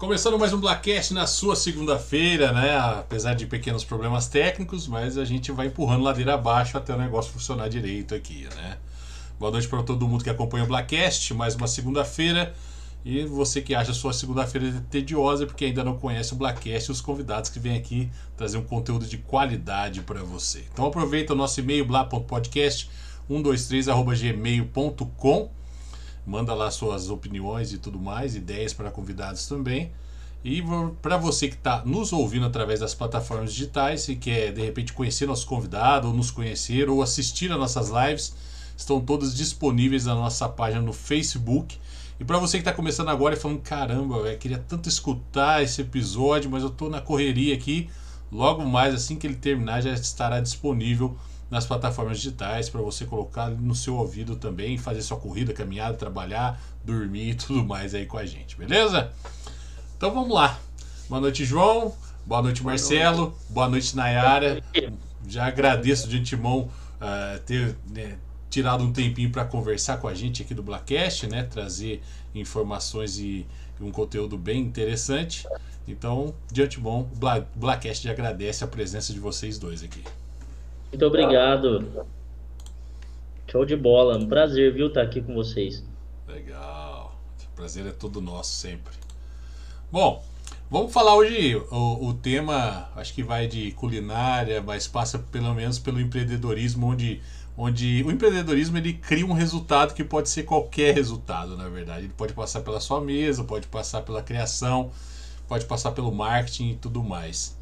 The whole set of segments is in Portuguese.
Começando mais um Blackcast na sua segunda-feira, né? Apesar de pequenos problemas técnicos, mas a gente vai empurrando ladeira abaixo até o negócio funcionar direito aqui, né? Boa noite para todo mundo que acompanha o Blackcast, mais uma segunda-feira. E você que acha a sua segunda-feira tediosa porque ainda não conhece o Blackcast e os convidados que vêm aqui trazer um conteúdo de qualidade para você. Então aproveita o nosso e-mail bla.podcast123@gmail.com manda lá suas opiniões e tudo mais, ideias para convidados também. E para você que está nos ouvindo através das plataformas digitais e quer de repente conhecer nosso convidado, ou nos conhecer, ou assistir a nossas lives, estão todas disponíveis na nossa página no Facebook. E para você que está começando agora e falando: caramba, véio, queria tanto escutar esse episódio, mas eu estou na correria aqui. Logo mais, assim que ele terminar, já estará disponível nas plataformas digitais para você colocar no seu ouvido também, fazer sua corrida, caminhada, trabalhar, dormir e tudo mais aí com a gente, beleza? Então vamos lá. Boa noite, João. Boa noite, Marcelo. Boa noite, Boa noite Nayara. Já agradeço de antemão uh, ter né, tirado um tempinho para conversar com a gente aqui do Blackcast, né? Trazer informações e um conteúdo bem interessante. Então, de antemão, o Blackcast agradece a presença de vocês dois aqui. Muito obrigado. Show de bola. Um prazer, viu, estar aqui com vocês. Legal. O prazer é todo nosso sempre. Bom, vamos falar hoje o, o tema, acho que vai de culinária, mas passa pelo menos pelo empreendedorismo, onde onde o empreendedorismo ele cria um resultado que pode ser qualquer resultado, na verdade. Ele pode passar pela sua mesa, pode passar pela criação, pode passar pelo marketing e tudo mais.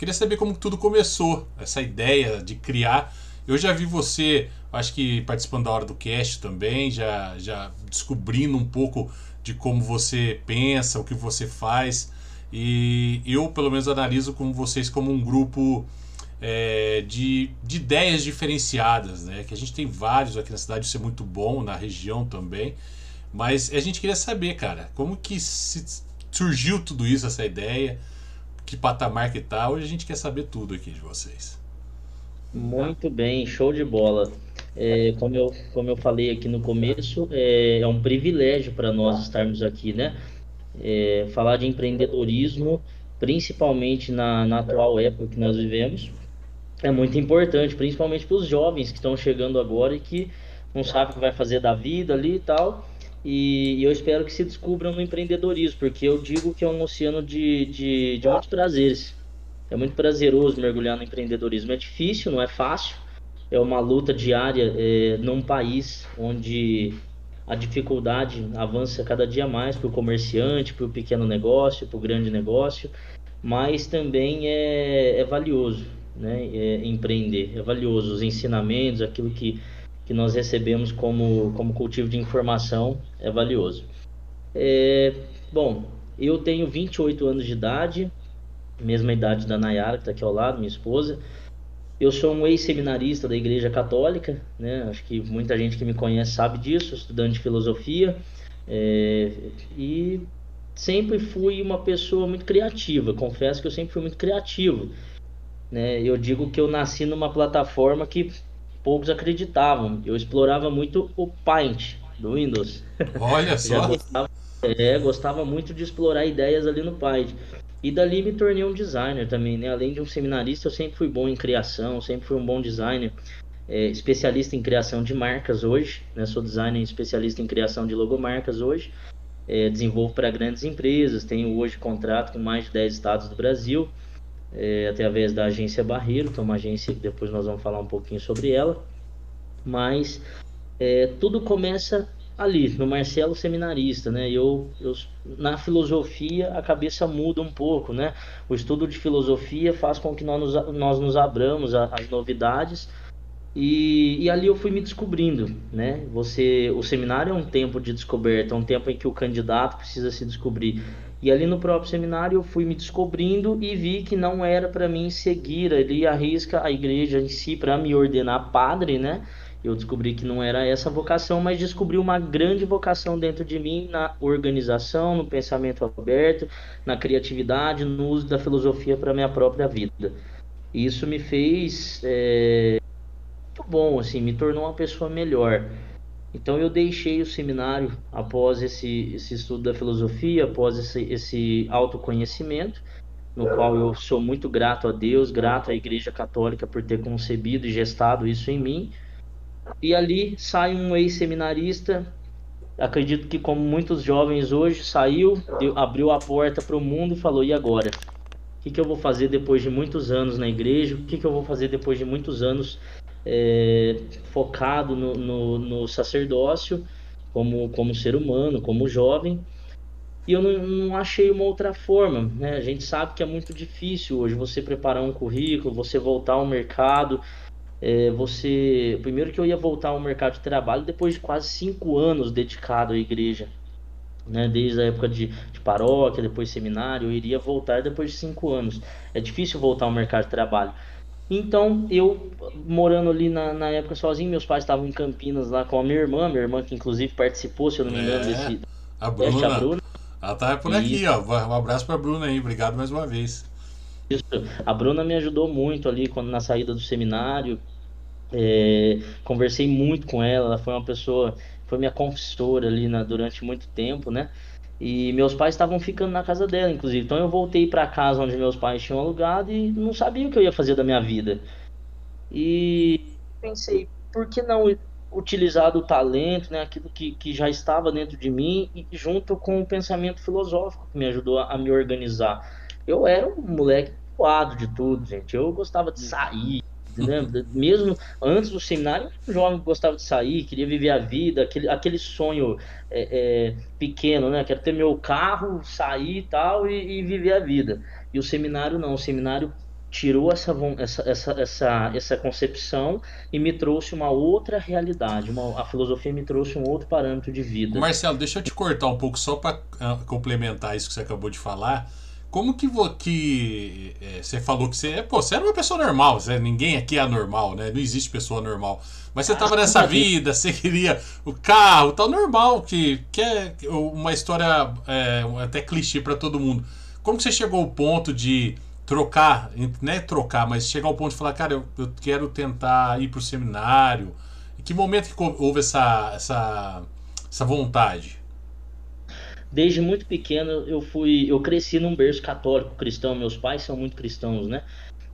Queria saber como tudo começou, essa ideia de criar. Eu já vi você, acho que participando da hora do cast também, já, já descobrindo um pouco de como você pensa, o que você faz. E eu, pelo menos, analiso como vocês como um grupo é, de, de ideias diferenciadas, né? Que a gente tem vários aqui na cidade, isso é muito bom, na região também. Mas a gente queria saber, cara, como que surgiu tudo isso, essa ideia? Que patamar que tá. Hoje a gente quer saber tudo aqui de vocês. Muito bem, show de bola. É, como, eu, como eu falei aqui no começo, é, é um privilégio para nós estarmos aqui, né? É, falar de empreendedorismo, principalmente na, na atual época que nós vivemos, é muito importante, principalmente para os jovens que estão chegando agora e que não sabem o que vai fazer da vida ali e tal. E, eu espero que se descubram no empreendedorismo, porque eu digo que é um oceano de, de, de muitos prazeres. É muito prazeroso mergulhar no empreendedorismo. É difícil, não é fácil. É uma luta diária é, num país onde a dificuldade avança cada dia mais para o comerciante, para o pequeno negócio, para o grande negócio, mas também é, é valioso né? É empreender. É valioso os ensinamentos, aquilo que que nós recebemos como, como cultivo de informação é valioso. É, bom, eu tenho 28 anos de idade, mesma idade da Nayara, que está aqui ao lado, minha esposa. Eu sou um ex-seminarista da Igreja Católica, né? acho que muita gente que me conhece sabe disso, estudante de filosofia. É, e sempre fui uma pessoa muito criativa, confesso que eu sempre fui muito criativo. Né? Eu digo que eu nasci numa plataforma que poucos acreditavam. Eu explorava muito o Paint do Windows. Olha só. gostava, é, gostava muito de explorar ideias ali no Paint. E dali me tornei um designer também, né? Além de um seminarista, eu sempre fui bom em criação, sempre fui um bom designer. É, especialista em criação de marcas hoje, né? Sou designer especialista em criação de logomarcas hoje. É, desenvolvo para grandes empresas, tenho hoje contrato com mais de 10 estados do Brasil é, através da agência Barreiro, que é uma agência que depois nós vamos falar um pouquinho sobre ela. Mas é, tudo começa ali, no Marcelo Seminarista, né? Eu, eu, na filosofia a cabeça muda um pouco, né? O estudo de filosofia faz com que nós nos, nós nos abramos às novidades e, e, ali eu fui me descobrindo, né? Você, o seminário é um tempo de descoberta, é um tempo em que o candidato precisa se descobrir. E ali no próprio seminário eu fui me descobrindo e vi que não era para mim seguir ali a risca a igreja em si para me ordenar padre, né? Eu descobri que não era essa vocação, mas descobri uma grande vocação dentro de mim na organização, no pensamento aberto, na criatividade, no uso da filosofia para minha própria vida. Isso me fez é, muito bom, assim, me tornou uma pessoa melhor. Então eu deixei o seminário após esse, esse estudo da filosofia, após esse, esse autoconhecimento, no qual eu sou muito grato a Deus, grato à Igreja Católica por ter concebido e gestado isso em mim. E ali sai um ex-seminarista, acredito que como muitos jovens hoje, saiu, deu, abriu a porta para o mundo e falou: e agora? O que, que, eu vou fazer depois de muitos anos na igreja? O que, que eu vou fazer depois de muitos anos é, focado no, no, no, sacerdócio, como, como ser humano, como jovem. E eu não, não, achei uma outra forma. Né? A gente sabe que é muito difícil hoje você preparar um currículo, você voltar ao mercado. É, você. Primeiro que eu ia voltar ao mercado de trabalho depois de quase cinco anos dedicado à igreja. Né, desde a época de, de, paróquia, depois seminário, eu iria voltar depois de cinco anos. É difícil voltar ao mercado de trabalho. Então, eu morando ali na, na época sozinho, meus pais estavam em Campinas lá com a minha irmã, minha irmã que inclusive participou, se eu não me engano, é, desse. A Bruna. a Bruna. Ela tá por aqui, ó. Um abraço pra Bruna aí, obrigado mais uma vez. Isso. A Bruna me ajudou muito ali quando na saída do seminário. É, conversei muito com ela, ela foi uma pessoa, foi minha confessora ali na, durante muito tempo, né? E meus pais estavam ficando na casa dela, inclusive. Então eu voltei para casa onde meus pais tinham alugado e não sabia o que eu ia fazer da minha vida. E pensei, por que não utilizar o talento, né, aquilo que, que já estava dentro de mim, e junto com o pensamento filosófico que me ajudou a, a me organizar. Eu era um moleque voado de tudo, gente. Eu gostava de sair, né? Mesmo antes do seminário, um jovem que gostava de sair, queria viver a vida, aquele, aquele sonho é, é, pequeno, né? Quero ter meu carro, sair e tal e, e, viver a vida. E o seminário não, o seminário tirou essa, essa, essa, essa, essa concepção e me trouxe uma outra realidade. Uma, a filosofia me trouxe um outro parâmetro de vida. Marcelo, deixa eu te cortar um pouco só para uh, ah, complementar isso que você acabou de falar. Como que, que é, você falou que você, pô, você era uma pessoa normal, você, ninguém aqui é anormal, né? Não existe pessoa normal. Mas você estava nessa vida, você queria o carro, tal, normal, que, que é uma história é, até clichê para todo mundo. Como que você chegou ao ponto de trocar, não é trocar, mas chegar ao ponto de falar, cara, eu, eu quero tentar ir pro seminário? Em que momento que houve essa, essa, essa vontade? Desde muito pequeno eu fui, eu cresci num berço católico cristão, meus pais são muito cristãos, né?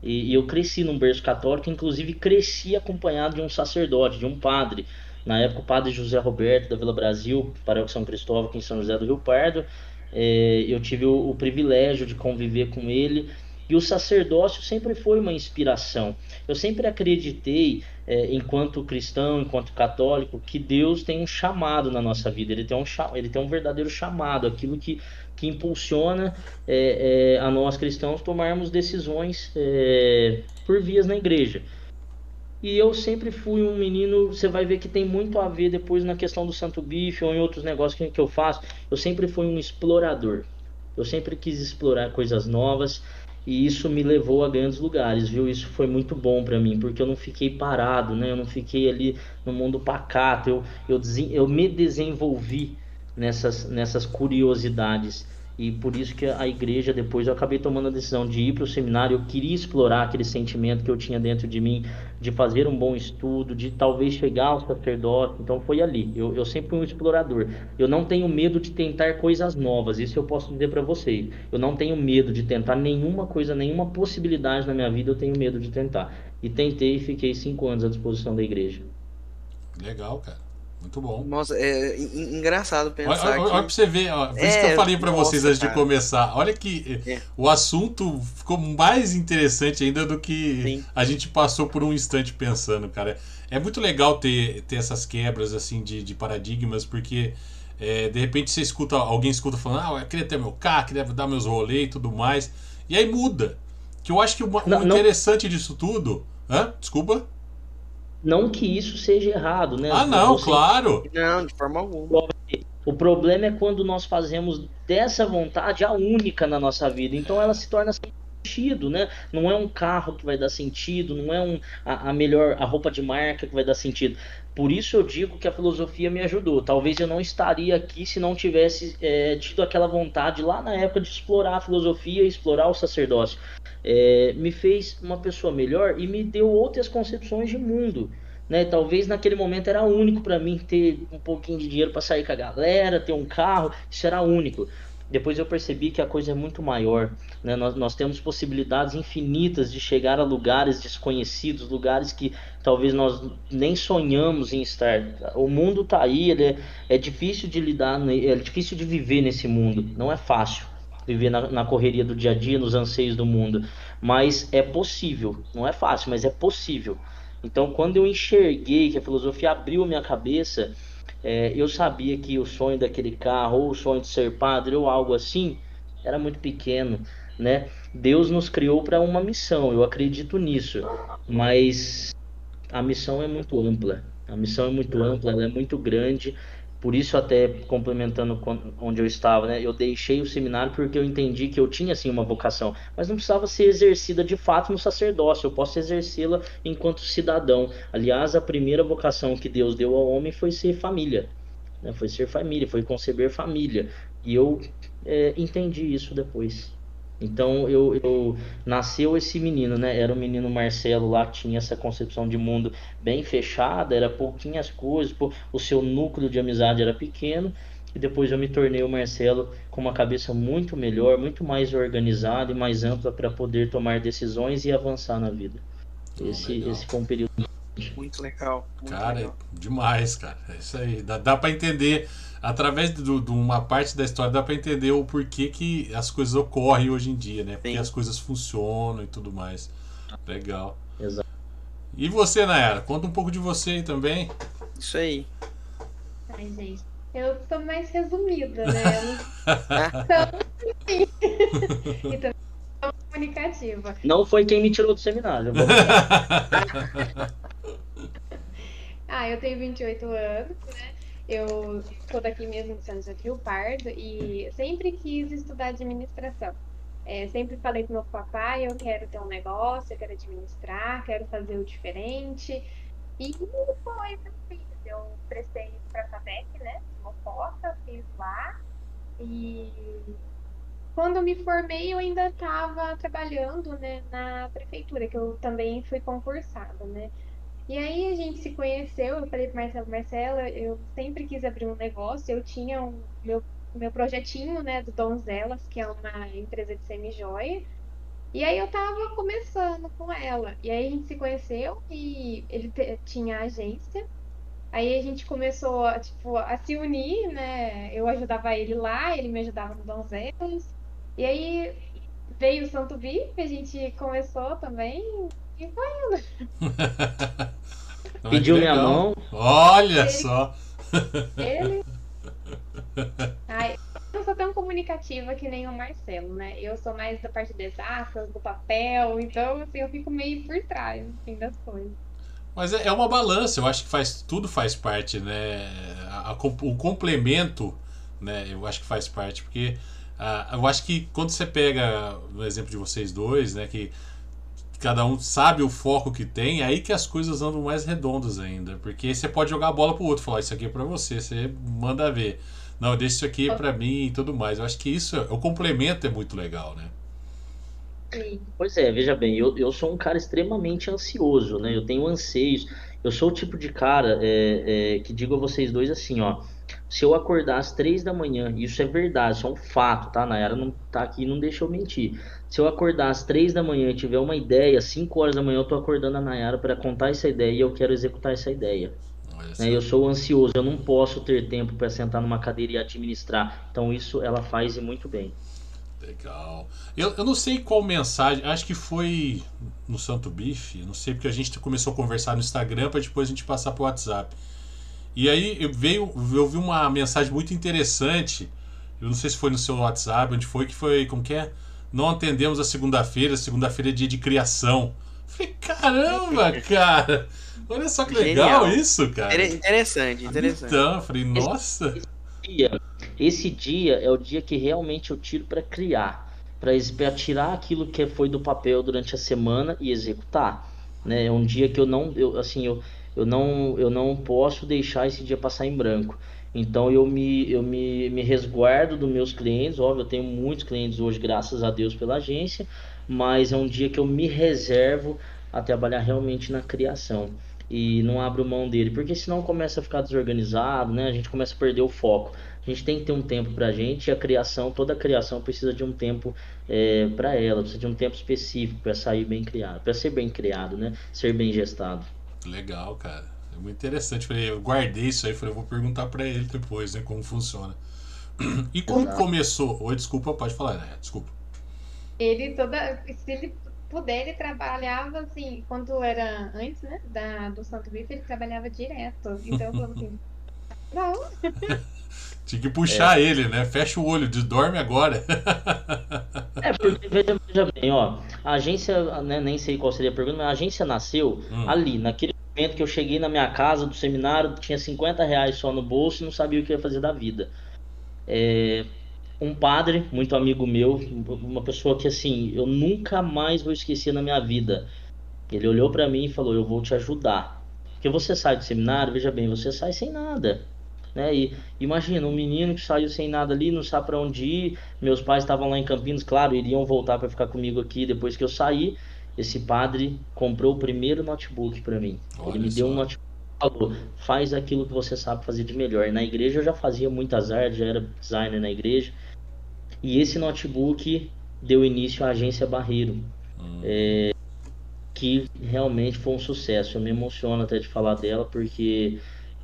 E, e, eu cresci num berço católico, inclusive cresci acompanhado de um sacerdote, de um padre. Na época, o padre José Roberto da Vila Brasil, paróquia São Cristóvão, aqui em São José do Rio Pardo. É, eu tive o, o privilégio de conviver com ele e o sacerdócio sempre foi uma inspiração. Eu sempre acreditei, é, enquanto cristão, enquanto católico, que Deus tem um chamado na nossa vida. Ele tem um, ele tem um verdadeiro chamado, aquilo que, que impulsiona é, é, a nós cristãos tomarmos decisões é, por vias na igreja. E eu sempre fui um menino, você vai ver que tem muito a ver depois na questão do santo bife ou em outros negócios que, que eu faço. Eu sempre fui um explorador. Eu sempre quis explorar coisas novas. E isso me levou a grandes lugares, viu? Isso foi muito bom para mim, porque eu não fiquei parado, né? Eu não fiquei ali no mundo pacato. Eu, eu, eu me desenvolvi nessas, nessas curiosidades. E por isso que a igreja, depois eu acabei tomando a decisão de ir para o seminário. Eu queria explorar aquele sentimento que eu tinha dentro de mim, de fazer um bom estudo, de talvez chegar ao sacerdócio. Então foi ali. Eu, eu sempre fui um explorador. Eu não tenho medo de tentar coisas novas, isso eu posso dizer para vocês. Eu não tenho medo de tentar nenhuma coisa, nenhuma possibilidade na minha vida, eu tenho medo de tentar. E tentei e fiquei cinco anos à disposição da igreja. Legal, cara. Muito bom. Nossa, é engraçado pensar. Olha, olha, que... olha pra você ver, ó, por é, isso que eu é, falei para vocês antes cara. de começar. Olha que é. o assunto ficou mais interessante ainda do que Sim. a gente passou por um instante pensando, cara. É muito legal ter, ter essas quebras assim de, de paradigmas, porque é, de repente você escuta, alguém escuta falando, ah, eu queria ter meu carro, queria dar meus rolês e tudo mais. E aí muda. Que eu acho que o, não, o interessante não... disso tudo. Hã? Desculpa. Não que isso seja errado, né? Ah, não, Você... claro. Não, de forma alguma. O problema é quando nós fazemos dessa vontade a única na nossa vida. Então ela se torna sentido, né? Não é um carro que vai dar sentido, não é um, a, a, melhor a roupa de marca que vai dar sentido. Por isso eu digo que a filosofia me ajudou. Talvez eu não estaria aqui se não tivesse é, tido aquela vontade lá na época de explorar a filosofia, explorar o sacerdócio é, me fez uma pessoa melhor e me deu outras concepções de mundo. né? Talvez naquele momento era único para mim ter um pouquinho de dinheiro para sair com a galera, ter um carro, isso era único. Depois eu percebi que a coisa é muito maior. Né? Nós, nós temos possibilidades infinitas de chegar a lugares desconhecidos, lugares que talvez nós nem sonhamos em estar. O mundo está aí, ele é, é difícil de lidar, é difícil de viver nesse mundo. Não é fácil viver na, na correria do dia a dia, nos anseios do mundo. Mas é possível. Não é fácil, mas é possível. Então, quando eu enxerguei que a filosofia abriu a minha cabeça, é, eu sabia que o sonho daquele carro, ou o sonho de ser padre, ou algo assim, era muito pequeno, né? Deus nos criou para uma missão, eu acredito nisso, mas a missão é muito ampla. A missão é muito ampla, ela é muito grande por isso, até complementando onde eu estava, né, eu deixei o seminário porque eu entendi que eu tinha assim uma vocação, mas não precisava ser exercida de fato no sacerdócio, eu posso exercê-la enquanto cidadão. Aliás, a primeira vocação que Deus deu ao homem foi ser família, né, foi ser família, foi conceber família. E eu é, entendi isso depois. Então eu, eu nasceu esse menino, né? Era o menino Marcelo lá que tinha essa concepção de mundo bem fechada, era pouquinhas coisas, pô, o seu núcleo de amizade era pequeno. E depois eu me tornei o Marcelo com uma cabeça muito melhor, muito mais organizada e mais ampla para poder tomar decisões e avançar na vida. Esse, esse foi um período muito legal. Muito cara, legal. demais, cara. É isso aí. Dá, dá para entender através de, de, uma parte da história dá para entender o porquê que as coisas ocorrem hoje em dia, né? Porque Sim. as coisas funcionam e tudo mais. Legal. Exato. E você, Nayara? Conta um pouco de você aí também. Isso aí. Ai, gente. Eu sou mais resumida, né? então, e também sou comunicativa. Não foi quem me tirou do seminário. ah, eu tenho 28 anos, né? Eu sou daqui mesmo de São José do Pardo e sempre quis estudar administração. É, sempre falei com meu papai, eu quero ter um negócio, eu quero administrar, quero fazer o diferente. E foi o que eu fiz. Eu prestei para a FATEC, né? Mococa, fiz lá. E quando me formei, eu ainda estava trabalhando né, na prefeitura, que eu também fui concursada, né? E aí a gente se conheceu, eu falei pro Marcelo, Marcelo, eu sempre quis abrir um negócio, eu tinha um meu, meu projetinho, né, do Donzelas, que é uma empresa de semi-joia. E aí eu tava começando com ela. E aí a gente se conheceu e ele tinha agência. Aí a gente começou tipo, a se unir, né? Eu ajudava ele lá, ele me ajudava no Donzelas. E aí veio o Santo Bi, a gente começou também e foi indo. Pediu minha mão. Olha ele, só. Ele. Ai, eu não sou tão comunicativa que nem o Marcelo, né? Eu sou mais da parte de exatas, do papel, então assim, eu fico meio por trás, assim, das coisas. Mas é, é uma balança, eu acho que faz tudo faz parte, né? A, a, o complemento, né? Eu acho que faz parte, porque uh, eu acho que quando você pega o exemplo de vocês dois, né? Que cada um sabe o foco que tem, é aí que as coisas andam mais redondas ainda. Porque você pode jogar a bola pro outro, falar, isso aqui é pra você, você manda ver. Não, deixa isso aqui para mim e tudo mais. Eu acho que isso, o complemento é muito legal, né? Pois é, veja bem, eu, eu sou um cara extremamente ansioso, né? Eu tenho anseios. Eu sou o tipo de cara é, é, que digo a vocês dois assim, ó. Se eu acordar às três da manhã, isso é verdade, isso é um fato, tá? Na era não tá aqui, não deixa eu mentir. Se eu acordar às três da manhã e tiver uma ideia, 5 horas da manhã eu tô acordando a Nayara para contar essa ideia e eu quero executar essa ideia. Né? Eu sou ansioso, eu não posso ter tempo para sentar numa cadeira e administrar. Então isso ela faz e muito bem. Legal. Eu, eu não sei qual mensagem, acho que foi no Santo Bife, não sei porque a gente começou a conversar no Instagram para depois a gente passar pro WhatsApp. E aí eu veio, eu vi uma mensagem muito interessante. Eu não sei se foi no seu WhatsApp, onde foi que foi, como que é? não atendemos a segunda-feira, segunda-feira é dia de criação. Falei, caramba, cara! Olha só que legal Genial. isso, cara. Interessante, interessante. Então, falei, nossa. Esse dia, esse dia é o dia que realmente eu tiro para criar, para tirar aquilo que foi do papel durante a semana e executar. Né? É um dia que eu não, eu, assim, eu, eu não, eu não posso deixar esse dia passar em branco. Então eu me, eu me, me resguardo dos meus clientes, óbvio, eu tenho muitos clientes hoje, graças a Deus pela agência, mas é um dia que eu me reservo a trabalhar realmente na criação. e não abro mão dele, porque senão começa a ficar desorganizado, né? A gente começa a perder o foco. A gente tem que ter um tempo pra gente e a criação, toda a criação precisa de um tempo é, para ela, precisa de um tempo específico para sair bem criado, para ser bem criado, né? Ser bem gestado. Legal, cara. É muito interessante. Eu guardei isso aí, falei, eu vou perguntar para ele depois, né, como funciona. E como Exato. começou? Oi, desculpa, pode falar, né? Desculpa. Ele toda, se ele puder, ele trabalhava assim, quando era antes, né, da, do Santo Bife, ele trabalhava direto. Então, eu assim, não. Tinha que puxar é. ele, né? Fecha o olho, dorme agora. é, porque veja, veja, bem, ó. A agência, né, nem sei qual seria a pergunta, mas a agência nasceu hum. ali, naquele momento que eu cheguei na minha casa do seminário, tinha 50 reais só no bolso e não sabia o que ia fazer da vida. É, um padre, muito amigo meu, uma pessoa que assim, eu nunca mais vou esquecer na minha vida. Ele olhou para mim e falou: "Eu vou te ajudar". Porque você sai do seminário, veja bem, você sai sem nada. Né? E imagina, um menino que saiu sem nada ali, não sabe para onde ir. Meus pais estavam lá em Campinas, claro, iriam voltar para ficar comigo aqui depois que eu saí. Esse padre comprou o primeiro notebook para mim. Olha Ele me só. deu um notebook falou, faz aquilo que você sabe fazer de melhor. Na igreja eu já fazia muitas artes, já era designer na igreja. E esse notebook deu início à agência Barreiro, hum. é, que realmente foi um sucesso. Eu me emociono até de falar dela, porque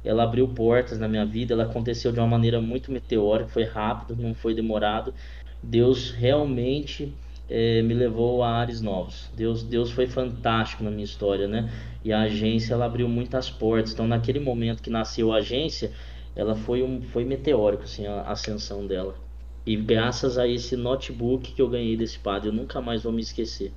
ela abriu portas na minha vida, ela aconteceu de uma maneira muito meteórica, foi rápido, não foi demorado. Deus realmente é, me levou a ares novos. Deus, Deus foi fantástico na minha história, né? E a agência ela abriu muitas portas. Então, naquele momento que nasceu a agência, ela foi um foi meteórico assim a ascensão dela. E graças a esse notebook que eu ganhei desse padre, eu nunca mais vou me esquecer.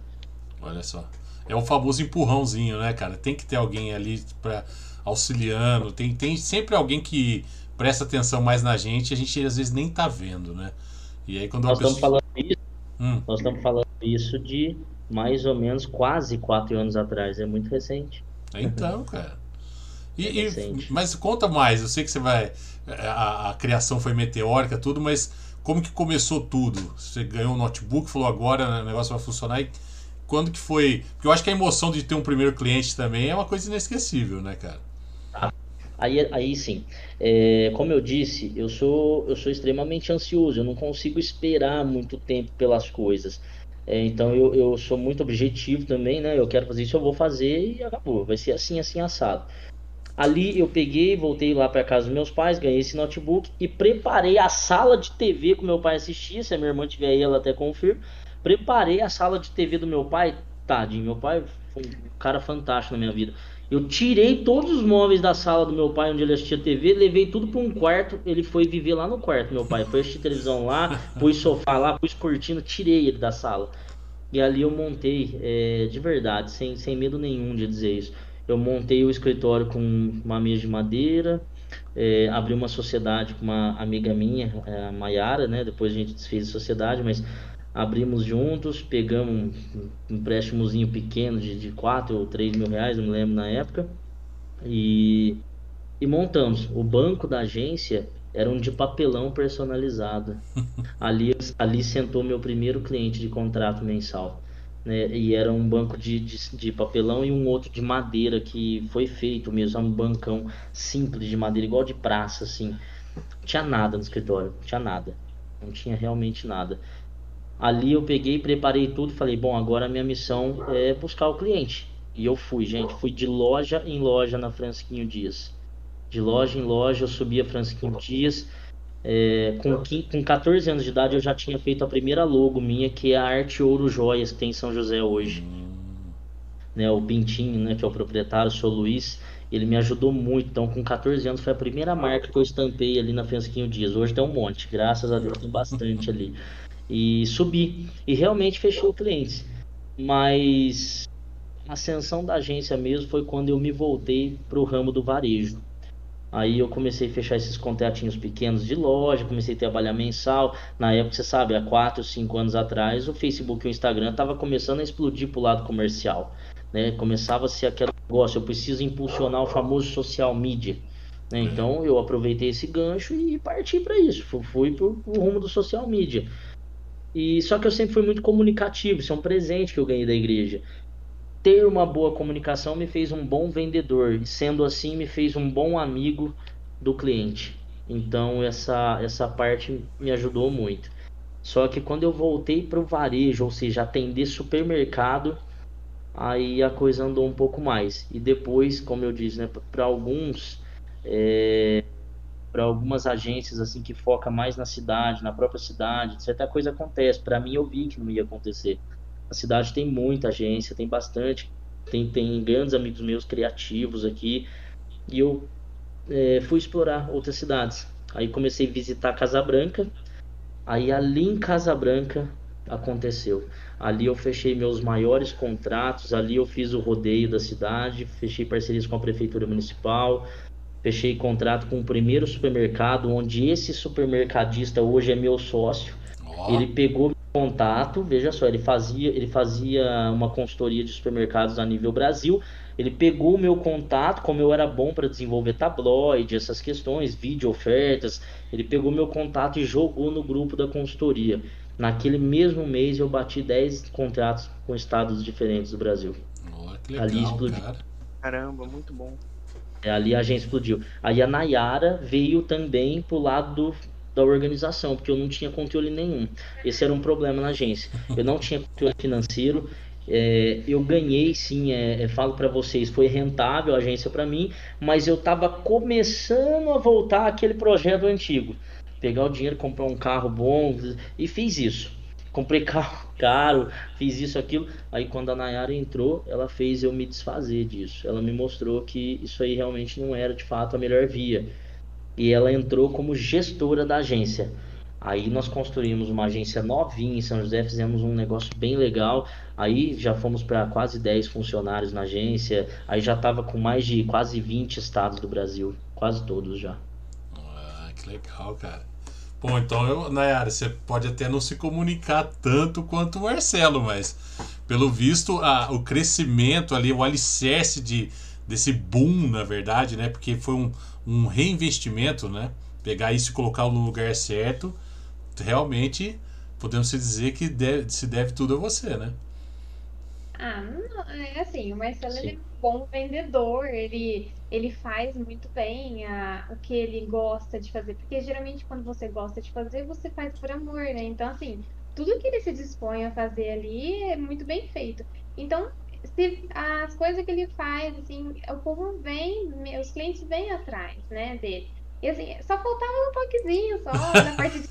Olha só. É o famoso empurrãozinho, né, cara? Tem que ter alguém ali para auxiliando, tem, tem sempre alguém que presta atenção mais na gente, a gente às vezes nem tá vendo, né? E aí quando nós pessoa... estamos falando isso, hum. nós estamos falando isso de mais ou menos quase quatro anos atrás, é muito recente. Então, cara. E, é e, mas conta mais, eu sei que você vai. A, a, criação foi meteórica, tudo, mas como que começou tudo? Você ganhou um notebook, falou agora né, o negócio vai funcionar e quando que foi? Porque eu acho que a emoção de ter um primeiro cliente também é uma coisa inesquecível, né, cara? Aí, aí sim, é, como eu disse, eu sou, eu sou extremamente ansioso, eu não consigo esperar muito tempo pelas coisas. É, então eu, eu sou muito objetivo também, né? Eu quero fazer isso, eu vou fazer e acabou. Vai ser assim, assim, assado. Ali eu peguei, voltei lá para casa dos meus pais, ganhei esse notebook e preparei a sala de TV que meu pai assistia. Se a minha irmã tiver aí, ela até confirma. Preparei a sala de TV do meu pai. Tadinho, meu pai foi um cara fantástico na minha vida. Eu tirei todos os móveis da sala do meu pai onde ele assistia TV, levei tudo para um quarto. Ele foi viver lá no quarto, meu pai. Foi assistir televisão lá, pus sofá lá, pus cortina, tirei ele da sala. E ali eu montei, é, de verdade, sem, sem medo nenhum de dizer isso. Eu montei o escritório com uma mesa de madeira, é, abri uma sociedade com uma amiga minha, a Maiara, né? Depois a gente desfez a sociedade, mas abrimos juntos, pegamos um empréstimozinho pequeno de, de 4 ou 3 mil reais, não me lembro na época, e, e montamos. O banco da agência era um de papelão personalizado. ali, ali sentou meu primeiro cliente de contrato mensal. Né? E era um banco de, de, de, papelão e um outro de madeira que foi feito mesmo, um bancão simples de madeira, igual de praça, assim. Não tinha nada no escritório, não tinha nada. Não tinha realmente nada. Ali eu peguei, preparei tudo e falei, bom, agora minha missão é buscar o cliente. E eu fui, gente, fui de loja em loja na Francisquinho Dias. De loja em loja eu subi a Francisquinho Dias. É, com, com 14 anos de idade eu já tinha feito a primeira logo minha, que é a Arte Ouro Joias, que tem em São José hoje. Né, o Pintinho, né, que é o proprietário, sou Luiz, ele me ajudou muito. Então, com 14 anos, foi a primeira marca que eu estampei ali na Francisquinho Dias. Hoje tem um monte, graças a Deus tem bastante ali e subi. E realmente fechou clientes. Mas a ascensão da agência mesmo foi quando eu me voltei para o ramo do varejo. Aí eu comecei a fechar esses contratinhos pequenos de loja, comecei a trabalhar mensal. Na época, você sabe, há 4, 5 anos atrás, o Facebook e o Instagram estavam começando a explodir para o lado comercial. Né? Começava a ser aquele negócio, eu preciso impulsionar o famoso social media. Né? Então eu aproveitei esse gancho e parti para isso. Fui para o rumo do social media. E só que eu sempre fui muito comunicativo, isso é um presente que eu ganhei da igreja. ter uma boa comunicação me fez um bom vendedor sendo assim me fez um bom amigo do cliente. Então essa essa parte me ajudou muito. Só que quando eu voltei para o varejo, ou seja, atender supermercado, aí a coisa andou um pouco mais. E depois, como eu disse, né, para alguns, é, para algumas agências assim que foca mais na cidade, na própria cidade, certa coisa acontece. Para mim, eu vi que não ia acontecer. A cidade tem muita agência, tem bastante, tem, tem grandes amigos meus criativos aqui, e eu é, fui explorar outras cidades. Aí comecei a visitar Casa Branca, aí ali em Casa Branca aconteceu. Ali eu fechei meus maiores contratos, ali eu fiz o rodeio da cidade, fechei parcerias com a prefeitura municipal, fechei contrato com o primeiro supermercado, onde esse supermercadista hoje é meu sócio. Oh. Ele pegou contato, veja só, ele fazia, ele fazia uma consultoria de supermercados a nível Brasil. Ele pegou o meu contato, como eu era bom para desenvolver tabloide, essas questões, vídeo ofertas, ele pegou meu contato e jogou no grupo da consultoria. Naquele mesmo mês eu bati 10 contratos com estados diferentes do Brasil. Oh, que legal, ali explodiu. Cara. Caramba, muito bom. É, ali a agência explodiu. Aí a Nayara veio também pro lado do, da organização, porque eu não tinha controle nenhum. Esse era um problema na agência. Eu não tinha controle financeiro. É, eu ganhei sim, é, é falo para vocês, foi rentável a agência para mim, mas eu estava começando a voltar aquele projeto antigo pegar o dinheiro, comprar um carro bom e fiz isso. Comprei carro caro, fiz isso, aquilo. Aí quando a Nayara entrou, ela fez eu me desfazer disso. Ela me mostrou que isso aí realmente não era de fato a melhor via. E ela entrou como gestora da agência. Aí nós construímos uma agência novinha em São José, fizemos um negócio bem legal. Aí já fomos para quase 10 funcionários na agência. Aí já estava com mais de quase 20 estados do Brasil, quase todos já. Ah, que legal, cara. Bom, então, eu, Nayara, você pode até não se comunicar tanto quanto o Marcelo, mas pelo visto, a, o crescimento ali, o alicerce de, desse boom, na verdade, né? Porque foi um, um reinvestimento, né? Pegar isso e colocar no lugar certo, realmente podemos dizer que deve, se deve tudo a você, né? Ah, não, é assim, o Marcelo ele bom vendedor, ele, ele faz muito bem a, o que ele gosta de fazer, porque geralmente quando você gosta de fazer, você faz por amor, né? Então, assim, tudo que ele se dispõe a fazer ali é muito bem feito. Então, se as coisas que ele faz, assim, o povo vem, os clientes vêm atrás, né, dele. E assim, só faltava um toquezinho só na parte de.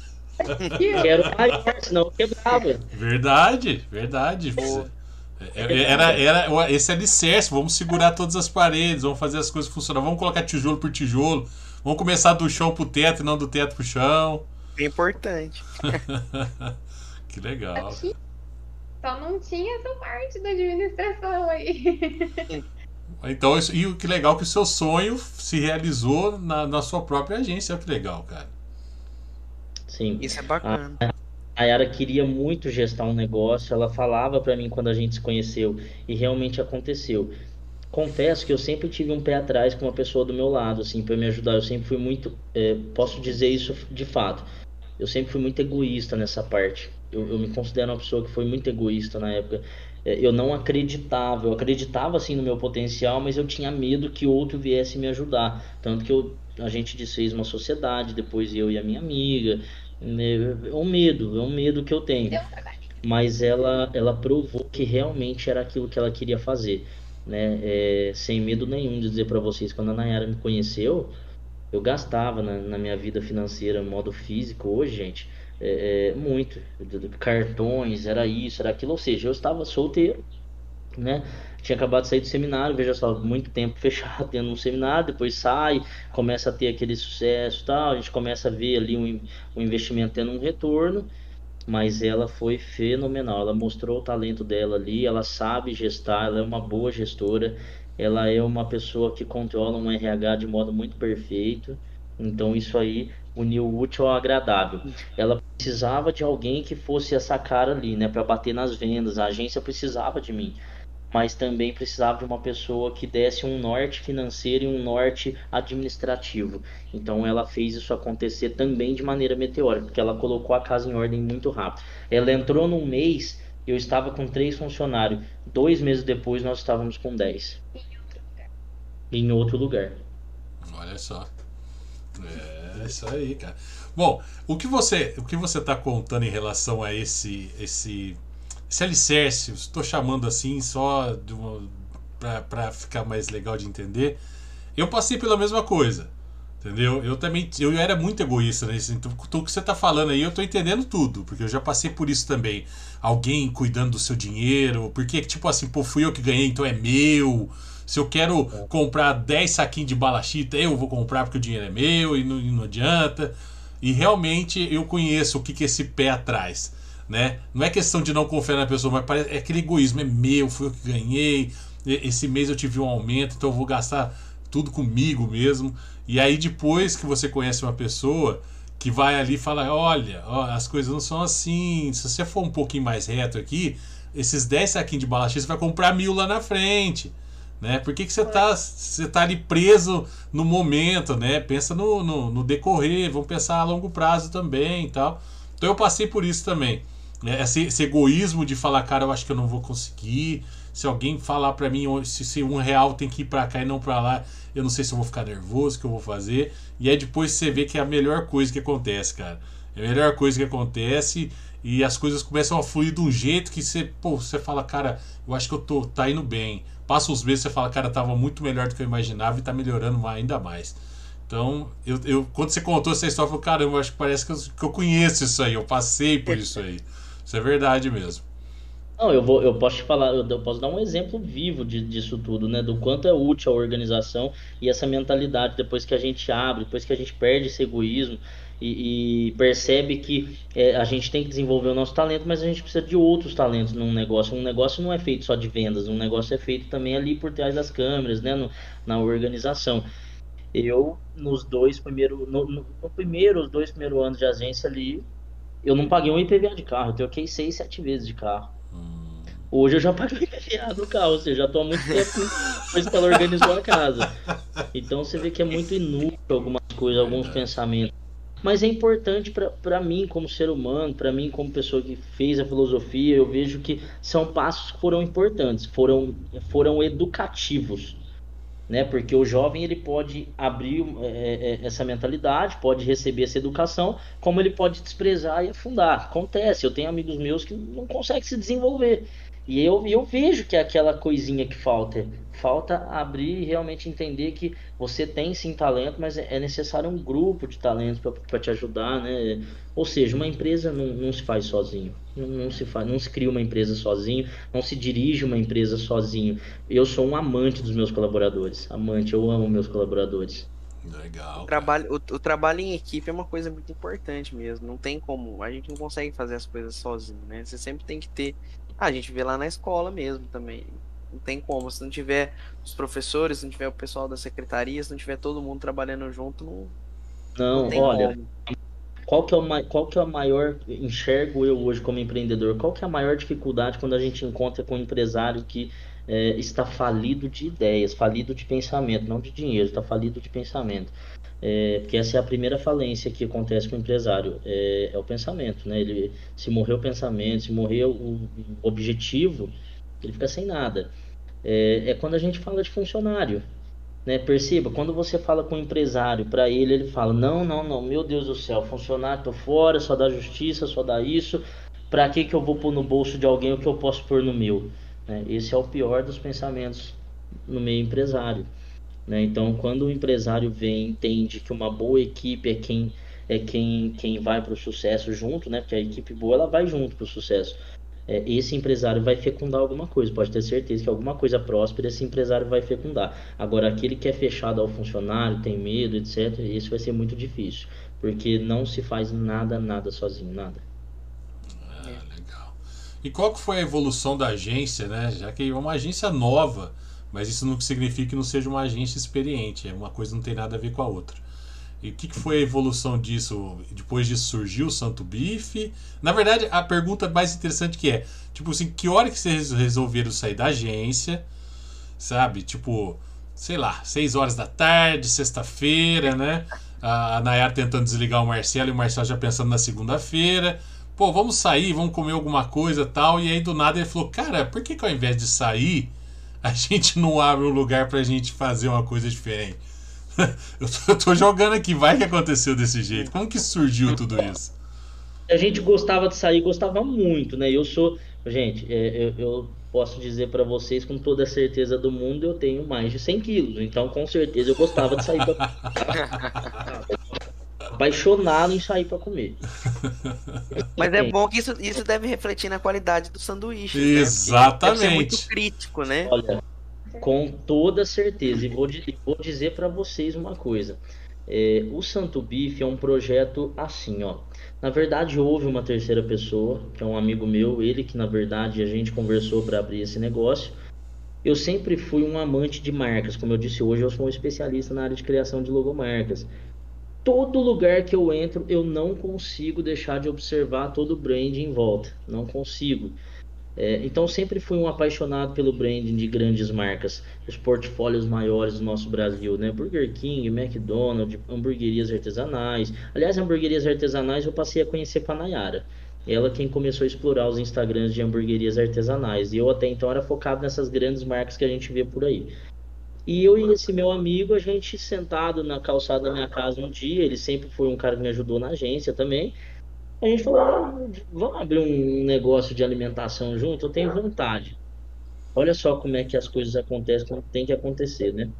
Quero maior, senão quebrava. Verdade, verdade. É, é, era, era esse alicerce, vamos segurar todas as paredes, vamos fazer as coisas funcionar, vamos colocar tijolo por tijolo, vamos começar do chão pro teto e não do teto pro chão. É importante. que legal. Só não tinha essa parte da administração aí. Então, isso, e o que legal que o seu sonho se realizou na, na sua própria agência. Que legal, cara. Sim. Isso é bacana. Ah, a Yara queria muito gestar um negócio, ela falava para mim quando a gente se conheceu e realmente aconteceu. Confesso que eu sempre tive um pé atrás com uma pessoa do meu lado, assim, para me ajudar. Eu sempre fui muito, é, posso dizer isso de fato. Eu sempre fui muito egoísta nessa parte. Eu, eu me considero uma pessoa que foi muito egoísta na época. É, eu não acreditava, eu acreditava assim no meu potencial, mas eu tinha medo que outro viesse me ajudar. Tanto que eu, a gente desfez uma sociedade, depois eu e a minha amiga. É um medo, é um medo que eu tenho. Mas ela, ela provou que realmente era aquilo que ela queria fazer. Né? É, sem medo nenhum de dizer para vocês, quando a Nayara me conheceu, eu gastava na, na minha vida financeira, modo físico, hoje, gente, é, é, muito. Cartões, era isso, era aquilo. Ou seja, eu estava solteiro, né? tinha acabado de sair do seminário, veja só, muito tempo fechado tendo um seminário, depois sai, começa a ter aquele sucesso tal, a gente começa a ver ali um, um investimento tendo um retorno, mas ela foi fenomenal, ela mostrou o talento dela ali, ela sabe gestar, ela é uma boa gestora, ela é uma pessoa que controla um RH de modo muito perfeito, então isso aí uniu o útil ao agradável. Ela precisava de alguém que fosse essa cara ali, né, para bater nas vendas. A agência precisava de mim mas também precisava de uma pessoa que desse um norte financeiro e um norte administrativo. Então ela fez isso acontecer também de maneira meteórica, porque ela colocou a casa em ordem muito rápido. Ela entrou num mês eu estava com três funcionários. Dois meses depois, nós estávamos com dez. Em outro lugar. Olha só. É isso aí, cara. Bom, o que você, o que você está contando em relação a esse, esse, esse alicerce, estou chamando assim só para ficar mais legal de entender. Eu passei pela mesma coisa. Entendeu? Eu também eu era muito egoísta nesse. Então, o que você está falando aí, eu estou entendendo tudo, porque eu já passei por isso também. Alguém cuidando do seu dinheiro, porque, tipo assim, pô, fui eu que ganhei, então é meu. Se eu quero é. comprar 10 saquinhos de balachita, eu vou comprar porque o dinheiro é meu e não, e não adianta. E realmente eu conheço o que, que esse pé atrás. Né? Não é questão de não confiar na pessoa, mas parece, é aquele egoísmo, é meu, fui eu que ganhei. Esse mês eu tive um aumento, então eu vou gastar tudo comigo mesmo. E aí depois que você conhece uma pessoa que vai ali e fala, olha, ó, as coisas não são assim, se você for um pouquinho mais reto aqui, esses 10 saquinhos de bala X você vai comprar mil lá na frente. Né? Por que, que você está você tá ali preso no momento, né? Pensa no, no, no, decorrer, vamos pensar a longo prazo também e tal. Então eu passei por isso também. Né? Esse, esse, egoísmo de falar, cara, eu acho que eu não vou conseguir. Se alguém falar para mim se, se um real tem que ir para cá e não para lá, eu não sei se eu vou ficar nervoso, o que eu vou fazer. E aí depois você vê que é a melhor coisa que acontece, cara. É a melhor coisa que acontece e as coisas começam a fluir de um jeito que você, pô, você fala, cara, eu acho que eu tô tá indo bem. Passa uns meses você fala, cara, tava muito melhor do que eu imaginava e tá melhorando ainda mais. Então, eu, eu quando você contou essa história, eu falei, caramba, eu acho que parece que eu, que eu conheço isso aí, eu passei por isso aí. Isso é verdade mesmo. Não, eu vou, eu posso te falar, eu, posso dar um exemplo vivo de, disso tudo, né? Do quanto é útil a organização e essa mentalidade depois que a gente abre, depois que a gente perde esse egoísmo e, e percebe que é, a gente tem que desenvolver o nosso talento, mas a gente precisa de outros talentos num negócio. Um negócio não é feito só de vendas, um negócio é feito também ali por trás das câmeras, né? No, na organização. Eu, nos dois primeiros, no, no, no primeiro, os dois primeiros anos de agência ali, eu não paguei um IPVA de carro, eu troquei seis, sete vezes de carro. Hoje eu já paguei IPVA do carro, ou seja, já estou há muito tempo depois que ela organizou a casa. Então você vê que é muito inútil algumas coisas, alguns pensamentos. Mas é importante para mim como ser humano, para mim como pessoa que fez a filosofia, eu vejo que são passos que foram importantes, foram, foram educativos. Né? Porque o jovem ele pode abrir é, é, essa mentalidade, pode receber essa educação, como ele pode desprezar e afundar. Acontece, eu tenho amigos meus que não conseguem se desenvolver. E eu, eu vejo que é aquela coisinha que falta. Falta abrir e realmente entender que você tem sim talento, mas é necessário um grupo de talentos para te ajudar, né? Ou seja, uma empresa não, não se faz sozinho. Não, não, se faz, não se cria uma empresa sozinho, não se dirige uma empresa sozinho. Eu sou um amante dos meus colaboradores. Amante, eu amo meus colaboradores. Legal. O trabalho, o, o, trabalho em equipe é uma coisa muito importante mesmo. Não tem como. A gente não consegue fazer as coisas sozinho, né? Você sempre tem que ter ah, a gente vê lá na escola mesmo também. Não tem como. Se não tiver os professores, se não tiver o pessoal da secretaria, se não tiver todo mundo trabalhando junto, não. Não, não olha. Como. Qual que, é o, qual que é a maior, enxergo eu hoje como empreendedor, qual que é a maior dificuldade quando a gente encontra com um empresário que é, está falido de ideias, falido de pensamento, não de dinheiro, está falido de pensamento. É, porque essa é a primeira falência que acontece com o empresário, é, é o pensamento, né? Ele, se morrer o pensamento, se morrer o, objetivo, ele fica sem nada. É, é, quando a gente fala de funcionário, né? Perceba, quando você fala com o empresário, para ele, ele fala, não, não, não, meu Deus do céu, funcionário, tô fora, só dá justiça, só dá isso, para que que eu vou pôr no bolso de alguém o que eu posso pôr no meu? Né? Esse é o pior dos pensamentos no meio empresário. Né? Então, quando o empresário vem entende que uma boa equipe é quem é quem, quem vai para o sucesso junto, né? Porque a equipe boa ela vai junto para o sucesso. É, esse empresário vai fecundar alguma coisa, pode ter certeza que alguma coisa próspera esse empresário vai fecundar. Agora, aquele que é fechado ao funcionário, tem medo, etc., isso vai ser muito difícil, porque não se faz nada, nada sozinho, nada. Ah, legal. E qual que foi a evolução da agência, né? Já que é uma agência nova, mas isso não significa que não seja uma agência experiente. É uma coisa não tem nada a ver com a outra. E o que, que foi a evolução disso? Depois disso surgiu o Santo Bife? Na verdade, a pergunta mais interessante que é, tipo assim, que hora que vocês resolveram sair da agência? Sabe? Tipo, sei lá, 6 horas da tarde, sexta-feira, né? A Nayara tentando desligar o Marcelo e o Marcelo já pensando na segunda-feira. pô, vamos sair, vamos comer alguma coisa tal. E aí do nada ele falou, cara, por que, que ao invés de sair, a gente não abre um lugar pra gente fazer uma coisa diferente? eu, tô, eu tô jogando aqui, vai que aconteceu desse jeito. Como que surgiu tudo isso? A gente gostava de sair, gostava muito, né? Eu sou. Gente, é, eu, eu posso dizer para vocês com toda a certeza do mundo, eu tenho mais de 100 quilos. Então, com certeza, eu gostava de sair pra... Apaixonado em sair para comer. Mas é bom que isso, isso deve refletir na qualidade do sanduíche. Exatamente. Né? Deve ser muito crítico, né? Olha, com toda certeza. E vou, vou dizer para vocês uma coisa. É, o Santo Bife é um projeto assim, ó. Na verdade, houve uma terceira pessoa, que é um amigo meu, ele que na verdade a gente conversou para abrir esse negócio. Eu sempre fui um amante de marcas, como eu disse hoje, eu sou um especialista na área de criação de logomarcas. Todo lugar que eu entro, eu não consigo deixar de observar todo o brand em volta, não consigo. É, então sempre fui um apaixonado pelo branding de grandes marcas, os portfólios maiores do nosso Brasil, né? Burger King, McDonald's, hamburguerias artesanais. Aliás, hamburguerias artesanais eu passei a conhecer com a Nayara. Ela quem começou a explorar os Instagrams de hamburguerias artesanais. E eu até então era focado nessas grandes marcas que a gente vê por aí. E eu e esse meu amigo, a gente sentado na calçada da minha casa um dia, ele sempre foi um cara que me ajudou na agência também a gente falou, ah, vamos abrir um negócio de alimentação junto? Eu tenho vontade. Olha só como é que as coisas acontecem quando tem que acontecer, né?